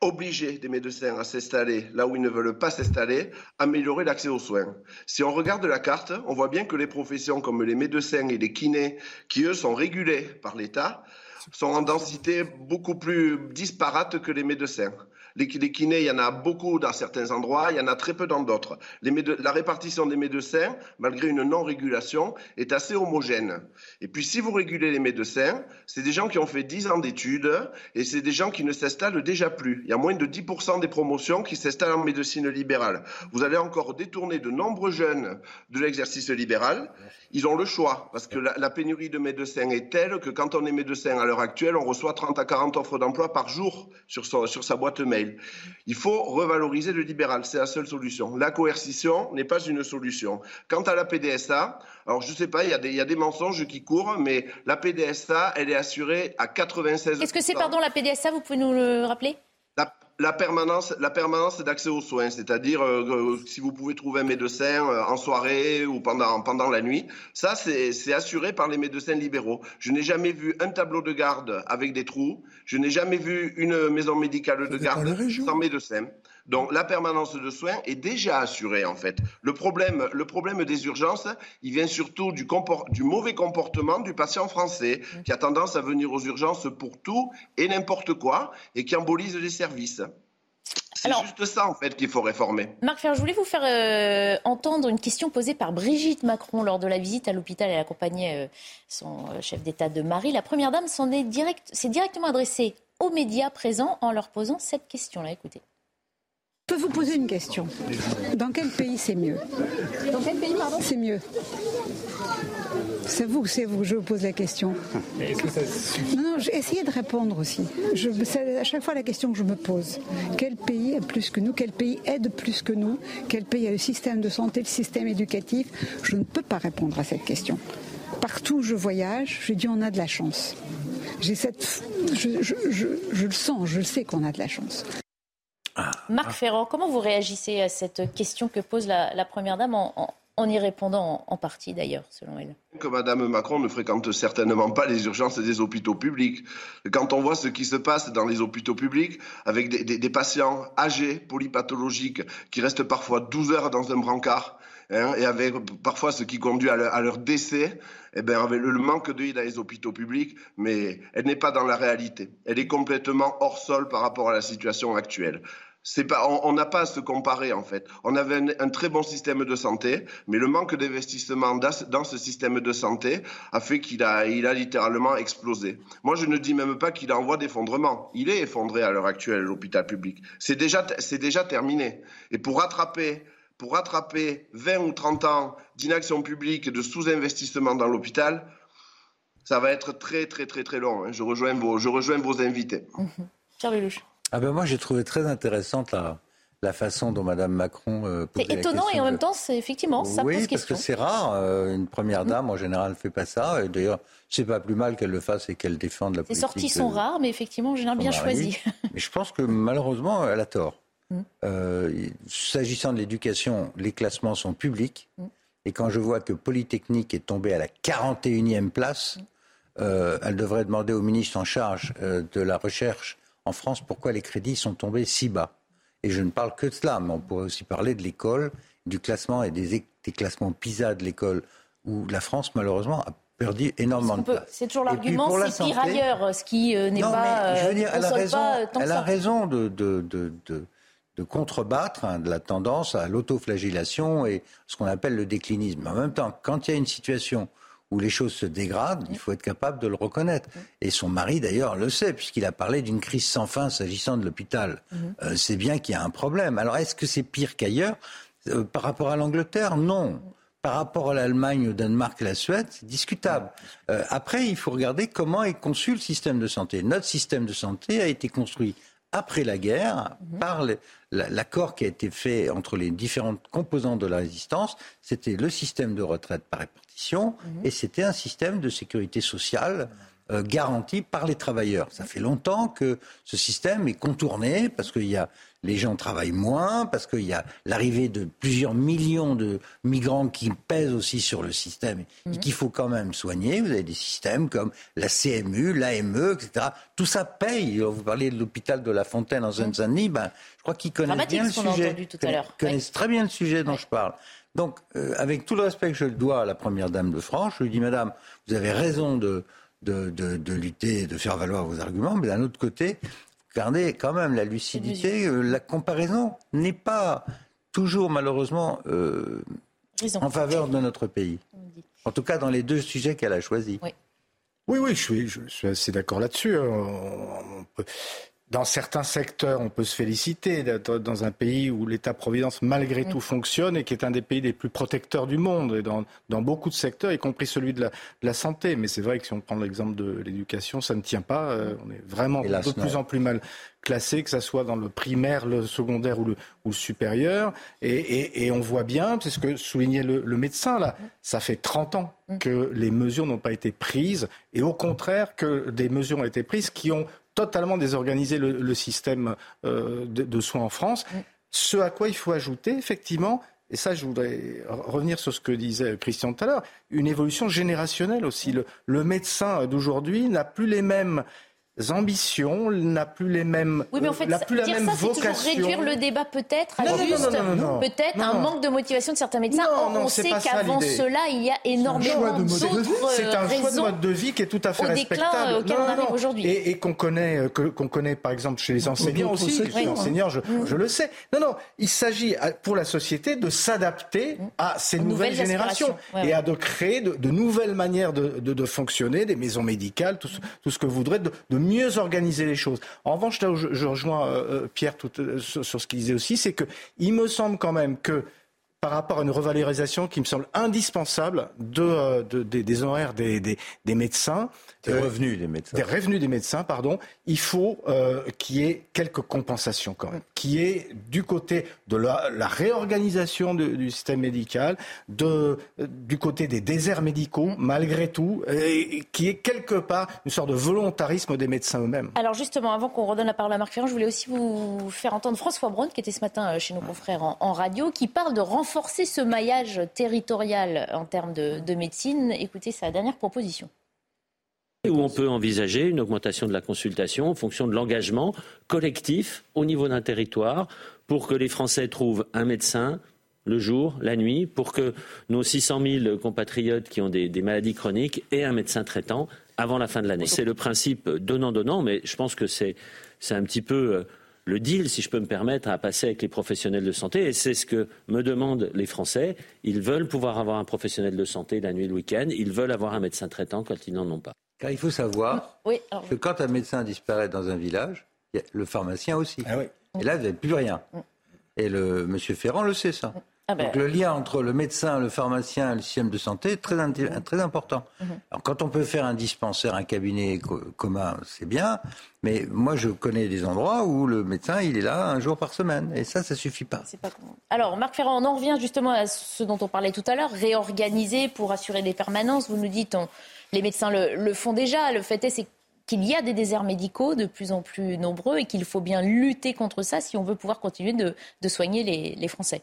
obliger des médecins à s'installer là où ils ne veulent pas s'installer, améliorer l'accès aux soins. Si on regarde la carte, on voit bien que les professions comme les médecins et les kinés, qui eux sont régulés par l'État, sont en densité beaucoup plus disparate que les médecins. Les, kinés, il y en a beaucoup dans certains endroits, il y en a très peu dans d'autres. La répartition des médecins, malgré une non-régulation, est assez homogène. Et puis si vous régulez les médecins, c'est des gens qui ont fait 10 ans d'études et c'est des gens qui ne s'installent déjà plus. Il y a moins de 10% des promotions qui s'installent en médecine libérale. Vous allez encore détourner de nombreux jeunes de l'exercice libéral. Ils ont le choix parce que la, pénurie de médecins est telle que quand on est médecin à l'heure actuelle, on reçoit 30 à 40 offres d'emploi par jour sur sa boîte mail. Il faut revaloriser le libéral, c'est la seule solution. La coercition n'est pas une solution. Quant à la PDSA, alors je ne sais pas, il y, a des, mensonges qui courent, mais la PDSA, elle est assurée à 96%. Qu'est-ce que c'est, pardon, la PDSA Vous pouvez nous le rappeler? La permanence, la permanence d'accès aux soins, c'est-à-dire euh, si vous pouvez trouver un médecin euh, en soirée ou pendant, pendant la nuit, ça c'est assuré par les médecins libéraux. Je n'ai jamais vu un tableau de garde avec des trous, je n'ai jamais vu une maison médicale de garde sans médecin. Donc la permanence de soins est déjà assurée en fait. Le problème, le problème des urgences, il vient surtout du, du mauvais comportement du patient français qui a tendance à venir aux urgences pour tout et n'importe quoi et qui embolise les services. C'est juste ça, en fait, qu'il faut réformer. Marc Ferre, je voulais vous faire euh, entendre une question posée par Brigitte Macron lors de la visite à l'hôpital. Elle accompagnait euh, son euh, chef d'État de Marie. La Première Dame s'en est, direct, s'est directement adressée aux médias présents en leur posant cette question-là. Écoutez. Je peux vous poser une question. Dans quel pays c'est mieux Dans quel pays, pardon C'est mieux. C'est vous, c'est vous, je vous pose la question. Non, non, essayez de répondre aussi. c'est à chaque fois la question que je me pose. Quel pays est plus que nous? Quel pays aide plus que nous? Quel pays a le système de santé, le système éducatif? Je ne peux pas répondre à cette question. Partout où je voyage, je dis on a de la chance. J'ai cette, je, le sens, je le sais qu'on a de la chance. Marc Ferrand, comment vous réagissez à cette question que pose la, Première Dame en, en y répondant en, partie d'ailleurs, selon elle? Que Madame Macron ne fréquente certainement pas les urgences des hôpitaux publics. Quand on voit ce qui se passe dans les hôpitaux publics, avec des, patients âgés, polypathologiques, qui restent parfois 12 heures dans un brancard, hein, et avec parfois ce qui conduit à leur, décès, eh bien, le, manque d'œil dans les hôpitaux publics, mais elle n'est pas dans la réalité. Elle est complètement hors sol par rapport à la situation actuelle on n'a pas à se comparer en fait. On avait un, très bon système de santé, mais le manque d'investissement dans, ce système de santé a fait qu'il a, il a littéralement explosé. Moi, je ne dis même pas qu'il en voie d'effondrement. Il est effondré à l'heure actuelle, l'hôpital public. C'est déjà, déjà terminé. Et pour rattraper, pour rattraper 20 ou 30 ans d'inaction publique et de sous-investissement dans l'hôpital, ça va être très, très, très, très long. Hein. Je rejoins vos, je rejoins vos invités. Mmh. Charles ah ben moi j'ai trouvé très intéressante la, la façon dont Mme Macron euh, C'est étonnant et en même temps, c'est effectivement, ça oui, pose parce que c'est rare. Euh, une première dame, en général, ne fait pas ça. Et d'ailleurs, c'est pas plus mal qu'elle le fasse et qu'elle défende la politique. Les sorties sont rares, mais effectivement, en général, bien choisies. mais je pense que malheureusement, elle a tort. Euh, S'agissant de l'éducation, les classements sont publics. Mm. Et quand je vois que Polytechnique est tombée à la 41e place, mm. euh, elle devrait demander au ministre en charge de la recherche en France pourquoi les crédits sont tombés si bas. Et je ne parle que de cela, mais on pourrait aussi parler de l'école, du classement et des, classements PISA de l'école, où la France, malheureusement, a perdu énormément de place. C'est toujours l'argument, c'est pire ailleurs, ce qui euh, n'est pas. je veux dire, euh, elle a raison, euh, elle a raison de, de, de, de contrebattre hein, de la tendance à l'autoflagellation et ce qu'on appelle le déclinisme. En même temps, quand il y a une situation où les choses se dégradent, il faut être capable de le reconnaître. Et son mari, d'ailleurs, le sait, puisqu'il a parlé d'une crise sans fin s'agissant de l'hôpital. Mhm. Euh, c'est bien qu'il y a un problème. Alors, est-ce que c'est pire qu'ailleurs? Euh, Par rapport à l'Angleterre, non. Par rapport à l'Allemagne, au Danemark et la Suède, c'est discutable. Euh, après, il faut regarder comment est conçu le système de santé. Notre système de santé a été construit après la guerre mhm. par l'accord qui a été fait entre les différentes composantes de la résistance. C'était le système de retraite par Mhm. et c'était un système de sécurité sociale euh, garanti par les travailleurs. Ça fait longtemps que ce système est contourné parce qu'il y a les gens travaillent moins, parce qu'il y a l'arrivée de plusieurs millions de migrants qui pèsent aussi sur le système et qu'il faut quand même soigner. Vous avez des systèmes comme la CMU, l'AME, etc. Tout ça paye. Vous parlez de l'hôpital de La Fontaine en Seine-Saint-Denis, ben, je crois qu'ils connaissent bien le sujet. Ils connaissent très bien le sujet dont je parle. Donc, euh, avec tout le respect que je le dois à la première dame de France, je lui dis, Madame, vous avez raison de, de, de, lutter, de faire valoir vos arguments, mais d'un autre côté, gardez quand même la lucidité. Euh, la comparaison n'est pas toujours, malheureusement, euh, en faveur de notre pays. En tout cas, dans les deux sujets qu'elle a choisis. Oui. Oui, je suis, je suis assez d'accord là-dessus. Dans certains secteurs, on peut se féliciter d'être dans un pays où l'État-providence, malgré tout, fonctionne et qui est un des pays les plus protecteurs du monde, et dans, dans beaucoup de secteurs, y compris celui de la, de la santé. Mais c'est vrai que si on prend l'exemple de l'éducation, ça ne tient pas. Euh, on est vraiment de plus en plus mal classés, que ce soit dans le primaire, le secondaire ou le, ou le supérieur. Et, et, on voit bien, c'est ce que soulignait le, le, médecin là, ça fait 30 ans que les mesures n'ont pas été prises, et au contraire que des mesures ont été prises qui ont totalement désorganisé le, le système euh, de, de, soins en France. Ce à quoi il faut ajouter, effectivement, et ça, je voudrais revenir sur ce que disait Christian tout à l'heure, une évolution générationnelle aussi. Le, le médecin d'aujourd'hui n'a plus les mêmes ambitions, n'a plus les mêmes, oui, mais en fait, n'a plus la dire même ça, vocation. c'est toujours réduire le débat peut-être à Non, juste peut-être un non. manque de motivation de certains médecins. Non, Or, non, on c'est sait pas ça, qu'avant cela, il y a énormément d'autres C'est un choix de raisons. mode de vie qui est tout à fait au déclin, respectable. euh, auquel on arrive aujourd'hui. Et, et qu'on connaît, euh, qu'on connaît par exemple chez les enseignants aussi. secteurs, Les enseignants, je, je le sais. Non, non, il s'agit pour la société de s'adapter à ces nouvelles, nouvelles générations. Ouais, et à de créer de, de nouvelles manières de, de- de fonctionner, des maisons médicales, tout, ce- tout ce que vous voudrez, de, de mieux organiser les choses. En revanche, là où je, rejoins euh, euh, Pierre euh, sur, ce qu'il disait aussi, c'est que il me semble quand même que par rapport à une revalorisation qui me semble indispensable de, de- des- horaires des médecins, Des euh, revenus des médecins. des revenus des médecins, pardon, il faut euh, qu'il y ait quelques compensations quand même, qui est du côté de la, la réorganisation de- du système médical, de, euh, du côté des déserts médicaux, malgré tout, et, qui est quelque part une sorte de volontarisme des médecins eux-mêmes. Alors justement, avant qu'on redonne la parole à Marc Ferrand, je voulais aussi vous faire entendre François Braun, qui était ce matin euh, chez nos confrères en, en radio, qui parle de renforcer ce maillage territorial en termes de, de médecine. Écoutez sa dernière proposition. Où on peut envisager une augmentation de la consultation en fonction de l'engagement collectif au niveau d'un territoire pour que les Français trouvent un médecin le jour, la nuit, pour que nos 600 000 compatriotes qui ont des, maladies chroniques aient un médecin traitant avant la fin de l'année. C'est le principe donnant-donnant, mais je pense que c'est c'est un petit peu euh, le deal, si je peux me permettre, à passer avec les professionnels de santé. Et c'est ce que me demandent les Français. Ils veulent pouvoir avoir un professionnel de santé la nuit et le week-end. Ils veulent avoir un médecin traitant quand ils n'en ont pas. Car il faut savoir Oui, alors, que quand un médecin disparaît dans un village, il y a le pharmacien aussi. Ah Et là, vous n'avez plus rien. Et le monsieur Ferrand le sait, ça. ah ben, Donc le lien entre le médecin, le pharmacien et le système de santé est très, inté- très important. Mhm. Alors quand on peut faire un dispensaire, un cabinet co- commun, c'est bien. Mais moi, je connais des endroits où le médecin, il est là un jour par semaine. Et ça, ça suffit pas. pas. Alors, Marc Ferrand, on en revient justement à ce dont on parlait tout à l'heure, réorganiser pour assurer des permanences. Vous nous dites, on- les médecins le, font déjà. Le fait est, qu'il y a des déserts médicaux de plus en plus nombreux et qu'il faut bien lutter contre ça si on veut pouvoir continuer de, soigner les Français.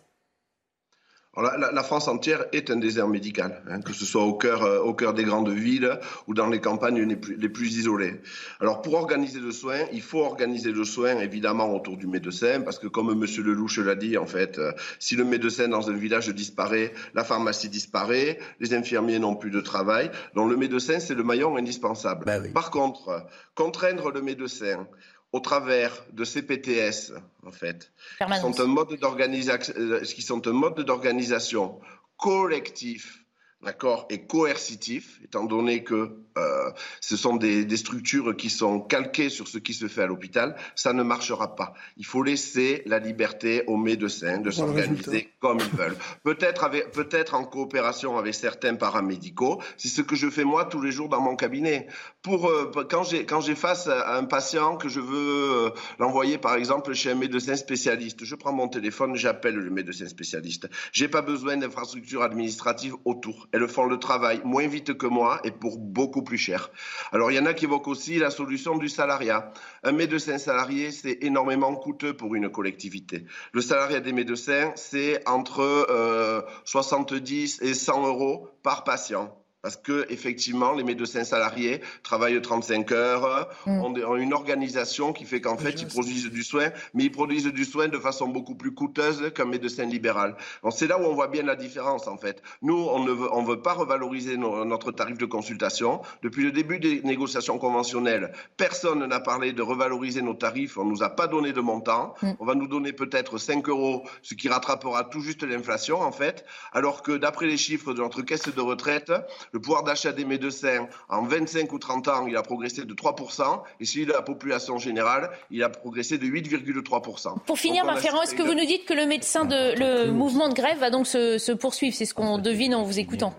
La, la- la France entière est un désert médical, hein, que ce soit au cœur, euh, au cœur des grandes villes ou dans les campagnes les plus, les plus isolées. Alors pour organiser le soin, il faut organiser le soin évidemment autour du médecin, parce que comme Monsieur Lelouch l'a dit, en fait, euh, si le médecin dans un village disparaît, la pharmacie disparaît, les infirmiers n'ont plus de travail. Donc le médecin, c'est le maillon indispensable. Oui. Par contre, euh, contraindre le médecin au travers de CPTS, en fait, qui Permanence. sont un mode d'organisation, euh, qui sont un mode d'organisation collectif, d'accord, et coercitif, étant donné que euh, ce sont des, des structures qui sont calquées sur ce qui se fait à l'hôpital, ça ne marchera pas. Il faut laisser la liberté aux médecins de s'organiser comme ils veulent. Peut-être en coopération avec certains paramédicaux. C'est ce que je fais moi tous les jours dans mon cabinet. Pour euh, quand j'ai quand j'ai face à un patient que je veux euh, l'envoyer par exemple chez un médecin spécialiste, je prends mon téléphone, j'appelle le médecin spécialiste. J'ai pas besoin d'infrastructures administratives autour. Elles font le travail moins vite que moi et pour beaucoup plus cher. Alors il y en a qui évoquent aussi la solution du salariat. Un médecin salarié, c'est énormément coûteux pour une collectivité. Le salariat des médecins, c'est entre euh, 70 et 100 euros par patient. Parce que effectivement, les médecins salariés travaillent 35 heures, Mm. ont, une organisation qui fait qu'en fait, ils produisent du soin, mais ils produisent du soin de façon beaucoup plus coûteuse qu'un médecin libéral. Donc c'est là où on voit bien la différence en fait. Nous, on ne veut, on veut pas revaloriser notre tarif de consultation. Depuis le début des négociations conventionnelles, personne n'a parlé de revaloriser nos tarifs. On nous a pas donné de montant. Mm. On va nous donner peut-être 5 euros, ce qui rattrapera tout juste l'inflation en fait. Alors que d'après les chiffres de notre caisse de retraite, le pouvoir d'achat des médecins en 25 ou 30 ans, il a progressé de 3%, et celui de la population générale, il a progressé de 8,3%. Pour finir, Marc Ferrand, est-ce que vous nous dites que le médecin de le mouvement de grève va donc se, se poursuivre? C'est ce qu'on devine en vous écoutant.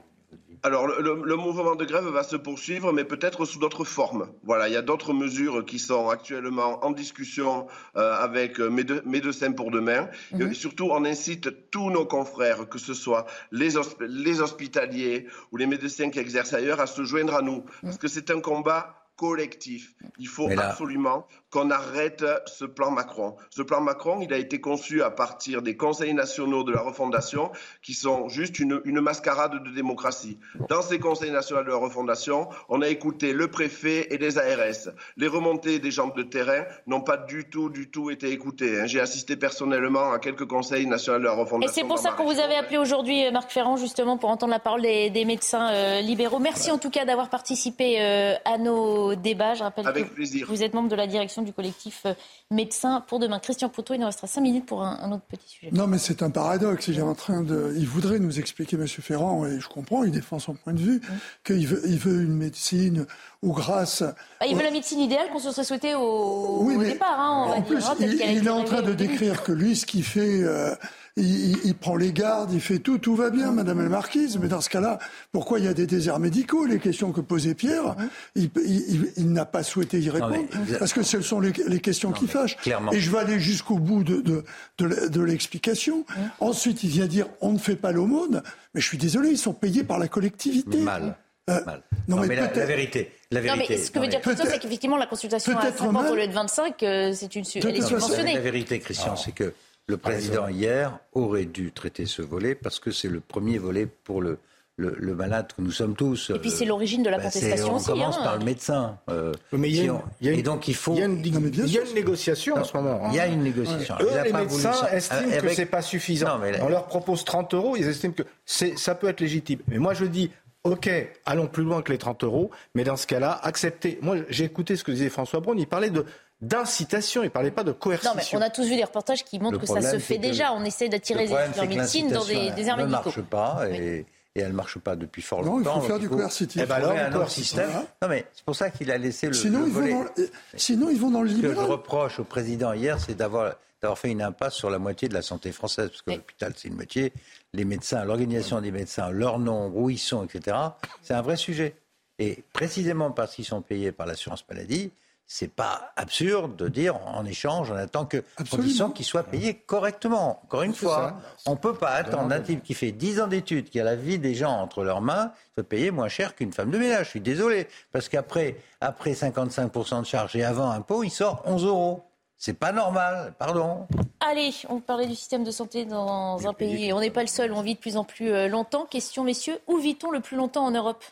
Alors, le, mouvement de grève va se poursuivre, mais peut-être sous d'autres formes. Voilà, il y a d'autres mesures qui sont actuellement en discussion euh, avec Médecins pour demain. Mhm. Et surtout, on incite tous nos confrères, que ce soit les, les hospitaliers ou les médecins qui exercent ailleurs, à se joindre à nous. Mhm. Parce que c'est un combat collectif. Il faut absolument qu'on arrête ce plan Macron. Ce plan Macron, il a été conçu à partir des conseils nationaux de la refondation, qui sont juste une, mascarade de démocratie. Dans ces conseils nationaux de la refondation, on a écouté le préfet et les ARS. Les remontées des gens de terrain n'ont pas du tout, du tout été écoutées. Hein. J'ai assisté personnellement à quelques conseils nationaux de la refondation. Et c'est pour ça qu'on vous avait appelé aujourd'hui, euh, Marc Ferrand, justement, pour entendre la parole des, médecins euh, libéraux. Merci en tout cas d'avoir participé euh, à nos débats. Je rappelle Avec que plaisir. vous êtes membre de la direction du collectif euh, Médecins pour demain. Christian Poteau, il nous restera cinq minutes pour un, autre petit sujet. Non, mais c'est un paradoxe. Il est en train de, il voudrait nous expliquer, Monsieur Ferrand, et je comprends, il défend son point de vue, qu'il veut, il veut une médecine où grâce. Bah, il veut la médecine idéale qu'on se serait souhaité au, départ. Hein, en plus, il, est en train de décrire que lui, ce qu'il fait. Euh, il, prend les gardes, il fait tout, tout va bien, Madame la Marquise. Mais dans ce cas-là, pourquoi il y a des déserts médicaux Les questions que posait Pierre, il, n'a pas souhaité y répondre parce que ce sont les, questions qui fâchent. Et je vais aller jusqu'au bout de, de, l'explication. Ensuite, il vient dire on ne fait pas l'aumône, mais je suis désolé, ils sont payés par la collectivité. Mal. Euh, Mal. Non, mais, la, vérité, la vérité. Non, mais ce que veut dire Christian, c'est qu'effectivement, la consultation à 50 au lieu de 25, euh, c'est une, elle est subventionnée. La vérité, Christian, c'est que le président, hier, aurait dû traiter ce volet parce que c'est le premier volet pour le, le, malade que nous sommes tous. Et puis c'est l'origine de la bah, contestation aussi. On commence hein. par le médecin. Euh, mais il y, a et donc il faut. Il y a une, négociation en ce moment. Il y a une négociation. Eux, les médecins estiment que que c'est pas suffisant. On leur propose 30 euros, ils estiment que ça peut être légitime. Mais moi je dis. OK, allons plus loin que les 30 euros, mais dans ce cas-là, acceptez. Moi, j'ai écouté ce que disait François Braun. Il parlait de d'incitation, il ne parlait pas de coercition. Non, mais on a tous vu des reportages qui montrent que ça se fait déjà. On essaie d'attirer les étudiants en médecine dans des, des médicaux. ne marche pas et, elle ne marche pas depuis fort longtemps. Non, il faut faire du coercitif. Eh ben alors, un autre système. Non, mais c'est pour ça qu'il a laissé le, sinon, ils Vont dans, sinon, ils vont dans le libéral. Ce que je reproche au président hier, c'est d'avoir d'avoir fait une impasse sur la moitié de la santé française, parce que l'hôpital, c'est une moitié. Les médecins, l'organisation des médecins, leur nom, où ils sont, etc., c'est un vrai sujet. Et précisément parce qu'ils sont payés par l'assurance maladie, c'est pas absurde de dire en échange, on attend que condition qu'ils soient payés correctement. Encore une fois, on ne peut pas attendre un type qui fait 10 ans d'études, qui a la vie des gens entre leurs mains, de payer moins cher qu'une femme de ménage. Je suis désolé. Parce qu'après après 55% de charges et avant impôt, il sort 11 euros. C'est pas normal, pardon. Allez, on parlait du système de santé dans un pays. On n'est pas le seul, on vit de plus en plus euh, longtemps. Question, messieurs, où vit-on le plus longtemps en Europe?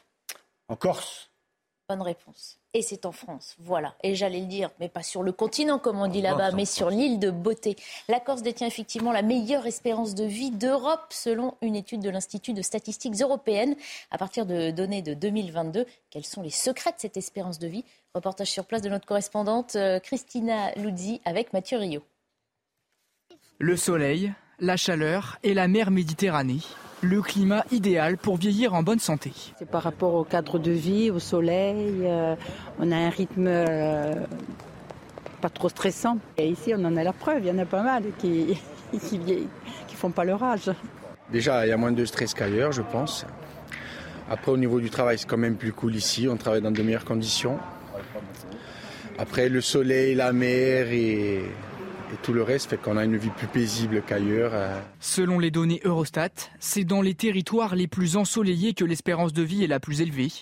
En Corse. Bonne réponse et c'est en France. Voilà. Et j'allais le dire, mais pas sur le continent, comme on dit là-bas, mais sur l'île de Beauté. La Corse détient effectivement la meilleure espérance de vie d'Europe, selon une étude de l'Institut de statistiques européennes. À partir de données de 2022, quels sont les secrets de cette espérance de vie? Reportage sur place de notre correspondante euh, Christina Luzzi avec Mathieu Rio. Le soleil, la chaleur et la mer Méditerranée le climat idéal pour vieillir en bonne santé. C'est par rapport au cadre de vie, au soleil. Euh, on a un rythme euh, pas trop stressant. Et ici, on en a la preuve. Il y en a pas mal qui qui, qui font pas leur âge. Déjà, il y a moins de stress qu'ailleurs, je pense. Après, au niveau du travail, c'est quand même plus cool ici. On travaille dans de meilleures conditions. Après, le soleil, la mer et et tout le reste fait qu'on a une vie plus paisible qu'ailleurs. Euh. Selon les données Eurostat, c'est dans les territoires les plus ensoleillés que l'espérance de vie est la plus élevée.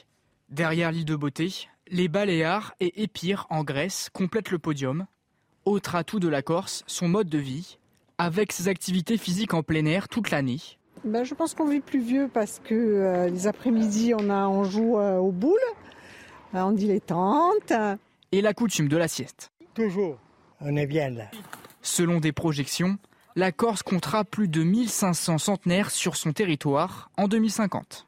Derrière l'île de Beauté, les Baléares et Épire en Grèce complètent le podium. Autre atout de la Corse, son mode de vie, avec ses activités physiques en plein air toute l'année. Ben, je pense qu'on vit plus vieux parce que euh, les après-midi, on, a, on joue euh, aux boules, on dit les tentes. Et la coutume de la sieste. Toujours on est bien là. Selon des projections, la Corse comptera plus de 1500 centenaires sur son territoire en 2050.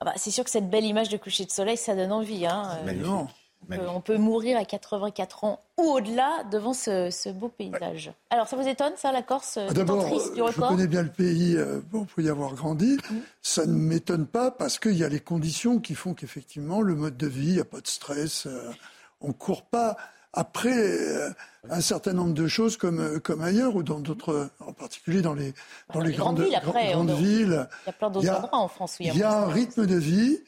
Ah bah, c'est sûr que cette belle image de coucher de soleil, ça donne envie. Hein. Euh, on, peut, mourir à 84 ans ou au-delà devant ce, beau paysage. Alors, ça vous étonne, ça, la Corse ah, D'abord, je connais bien le pays, euh, bon, pour y avoir grandi. Mm. Ça ne m'étonne pas parce qu'il y a les conditions qui font qu'effectivement, le mode de vie, il n'y a pas de stress. Euh, on ne court pas après euh, un certain nombre de choses comme, euh, comme ailleurs ou dans d'autres, en particulier dans les, dans les, grandes, villes. Après, grandes villes. Il y a plein d'autres endroits en France où il y a, un rythme de vie,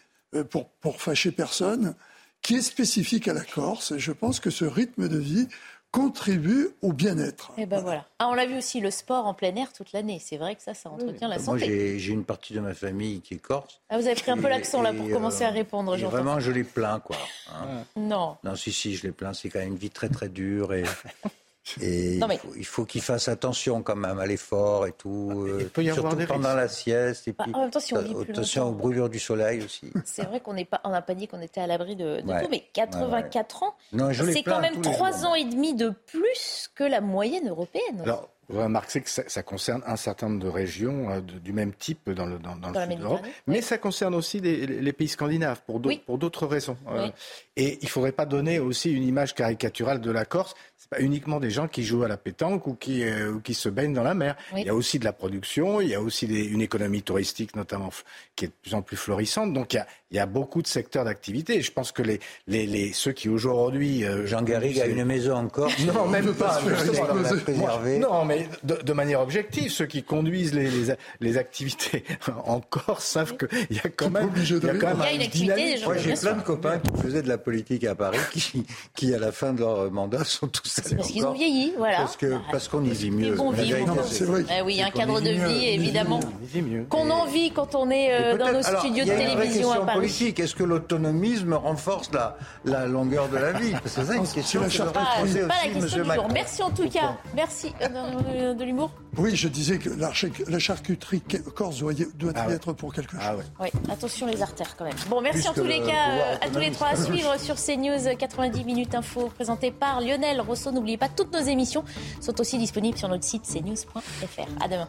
pour, pour fâcher personne, qui est spécifique à la Corse. Et je pense que ce rythme de vie, contribue au bien-être. Et eh ben voilà. Ah, on l'a vu aussi, le sport en plein air toute l'année. C'est vrai que ça, ça entretient la santé. Moi, j'ai une partie de ma famille qui est corse. Ah, vous avez pris un peu l'accent là pour commencer à euh, répondre. Vraiment, je les plains, quoi. Hein. Non. Non, si, si, je les plains. C'est quand même une vie très, très dure et Et il faut qu'il fasse attention quand même à l'effort et tout. Il peut y avoir surtout pendant la sieste. Et bah, puis, en même temps, si on vit plus attention aux brûlures du soleil aussi. C'est vrai qu'on n'a pas, on pas dit qu'on était à l'abri de, tout, mais 84 ans, c'est quand même 3 ans et demi de plus que la moyenne européenne. Vous remarquez que ça, concerne un certain nombre de régions euh, du même type dans le, dans, dans, le sud de l'Europe, mais ça concerne aussi les, pays scandinaves pour d'autres raisons. Euh, et il ne faudrait pas donner aussi une image caricaturale de la Corse. Pas uniquement des gens qui jouent à la pétanque ou qui, euh, qui se baignent dans la mer. Il y a aussi de la production, il y a aussi une économie touristique notamment qui est de plus en plus florissante. Donc il y a, il y a beaucoup de secteurs d'activité. Je pense que les, les, les ceux qui aujourd'hui... Jean Garrigue a une maison en Corse. Non, même pas. non, mais de, manière objective, ceux qui conduisent les, les, activités en Corse savent qu'il y a quand même, il y a quand même une activité. Moi, j'ai plein de copains qui faisaient de la politique à Paris, qui, qui à la fin de leur mandat sont tous allés Parce qu'ils ont vieilli, voilà. Parce que parce qu'on y vit mieux. C'est vrai. Eh oui, un cadre de vie, évidemment, qu'on envie quand on est euh, dans nos studios de télévision à Paris. Politique. Est-ce que l'autonomisme renforce la, la longueur de la vie C'est ça une question que je voudrais poser aussi, M. Macron. Merci en tout cas. Merci. Euh, de l'humour Oui, je disais que la, charcuterie corse doit, doit ah y être pour quelque ah chose. oui, attention les artères quand même. Bon, merci en tous les cas euh, à tous les trois à suivre sur CNews 90 minutes info présenté par Lionel Rousseau. N'oubliez pas, toutes nos émissions sont aussi disponibles sur notre site cnews.fr. À demain.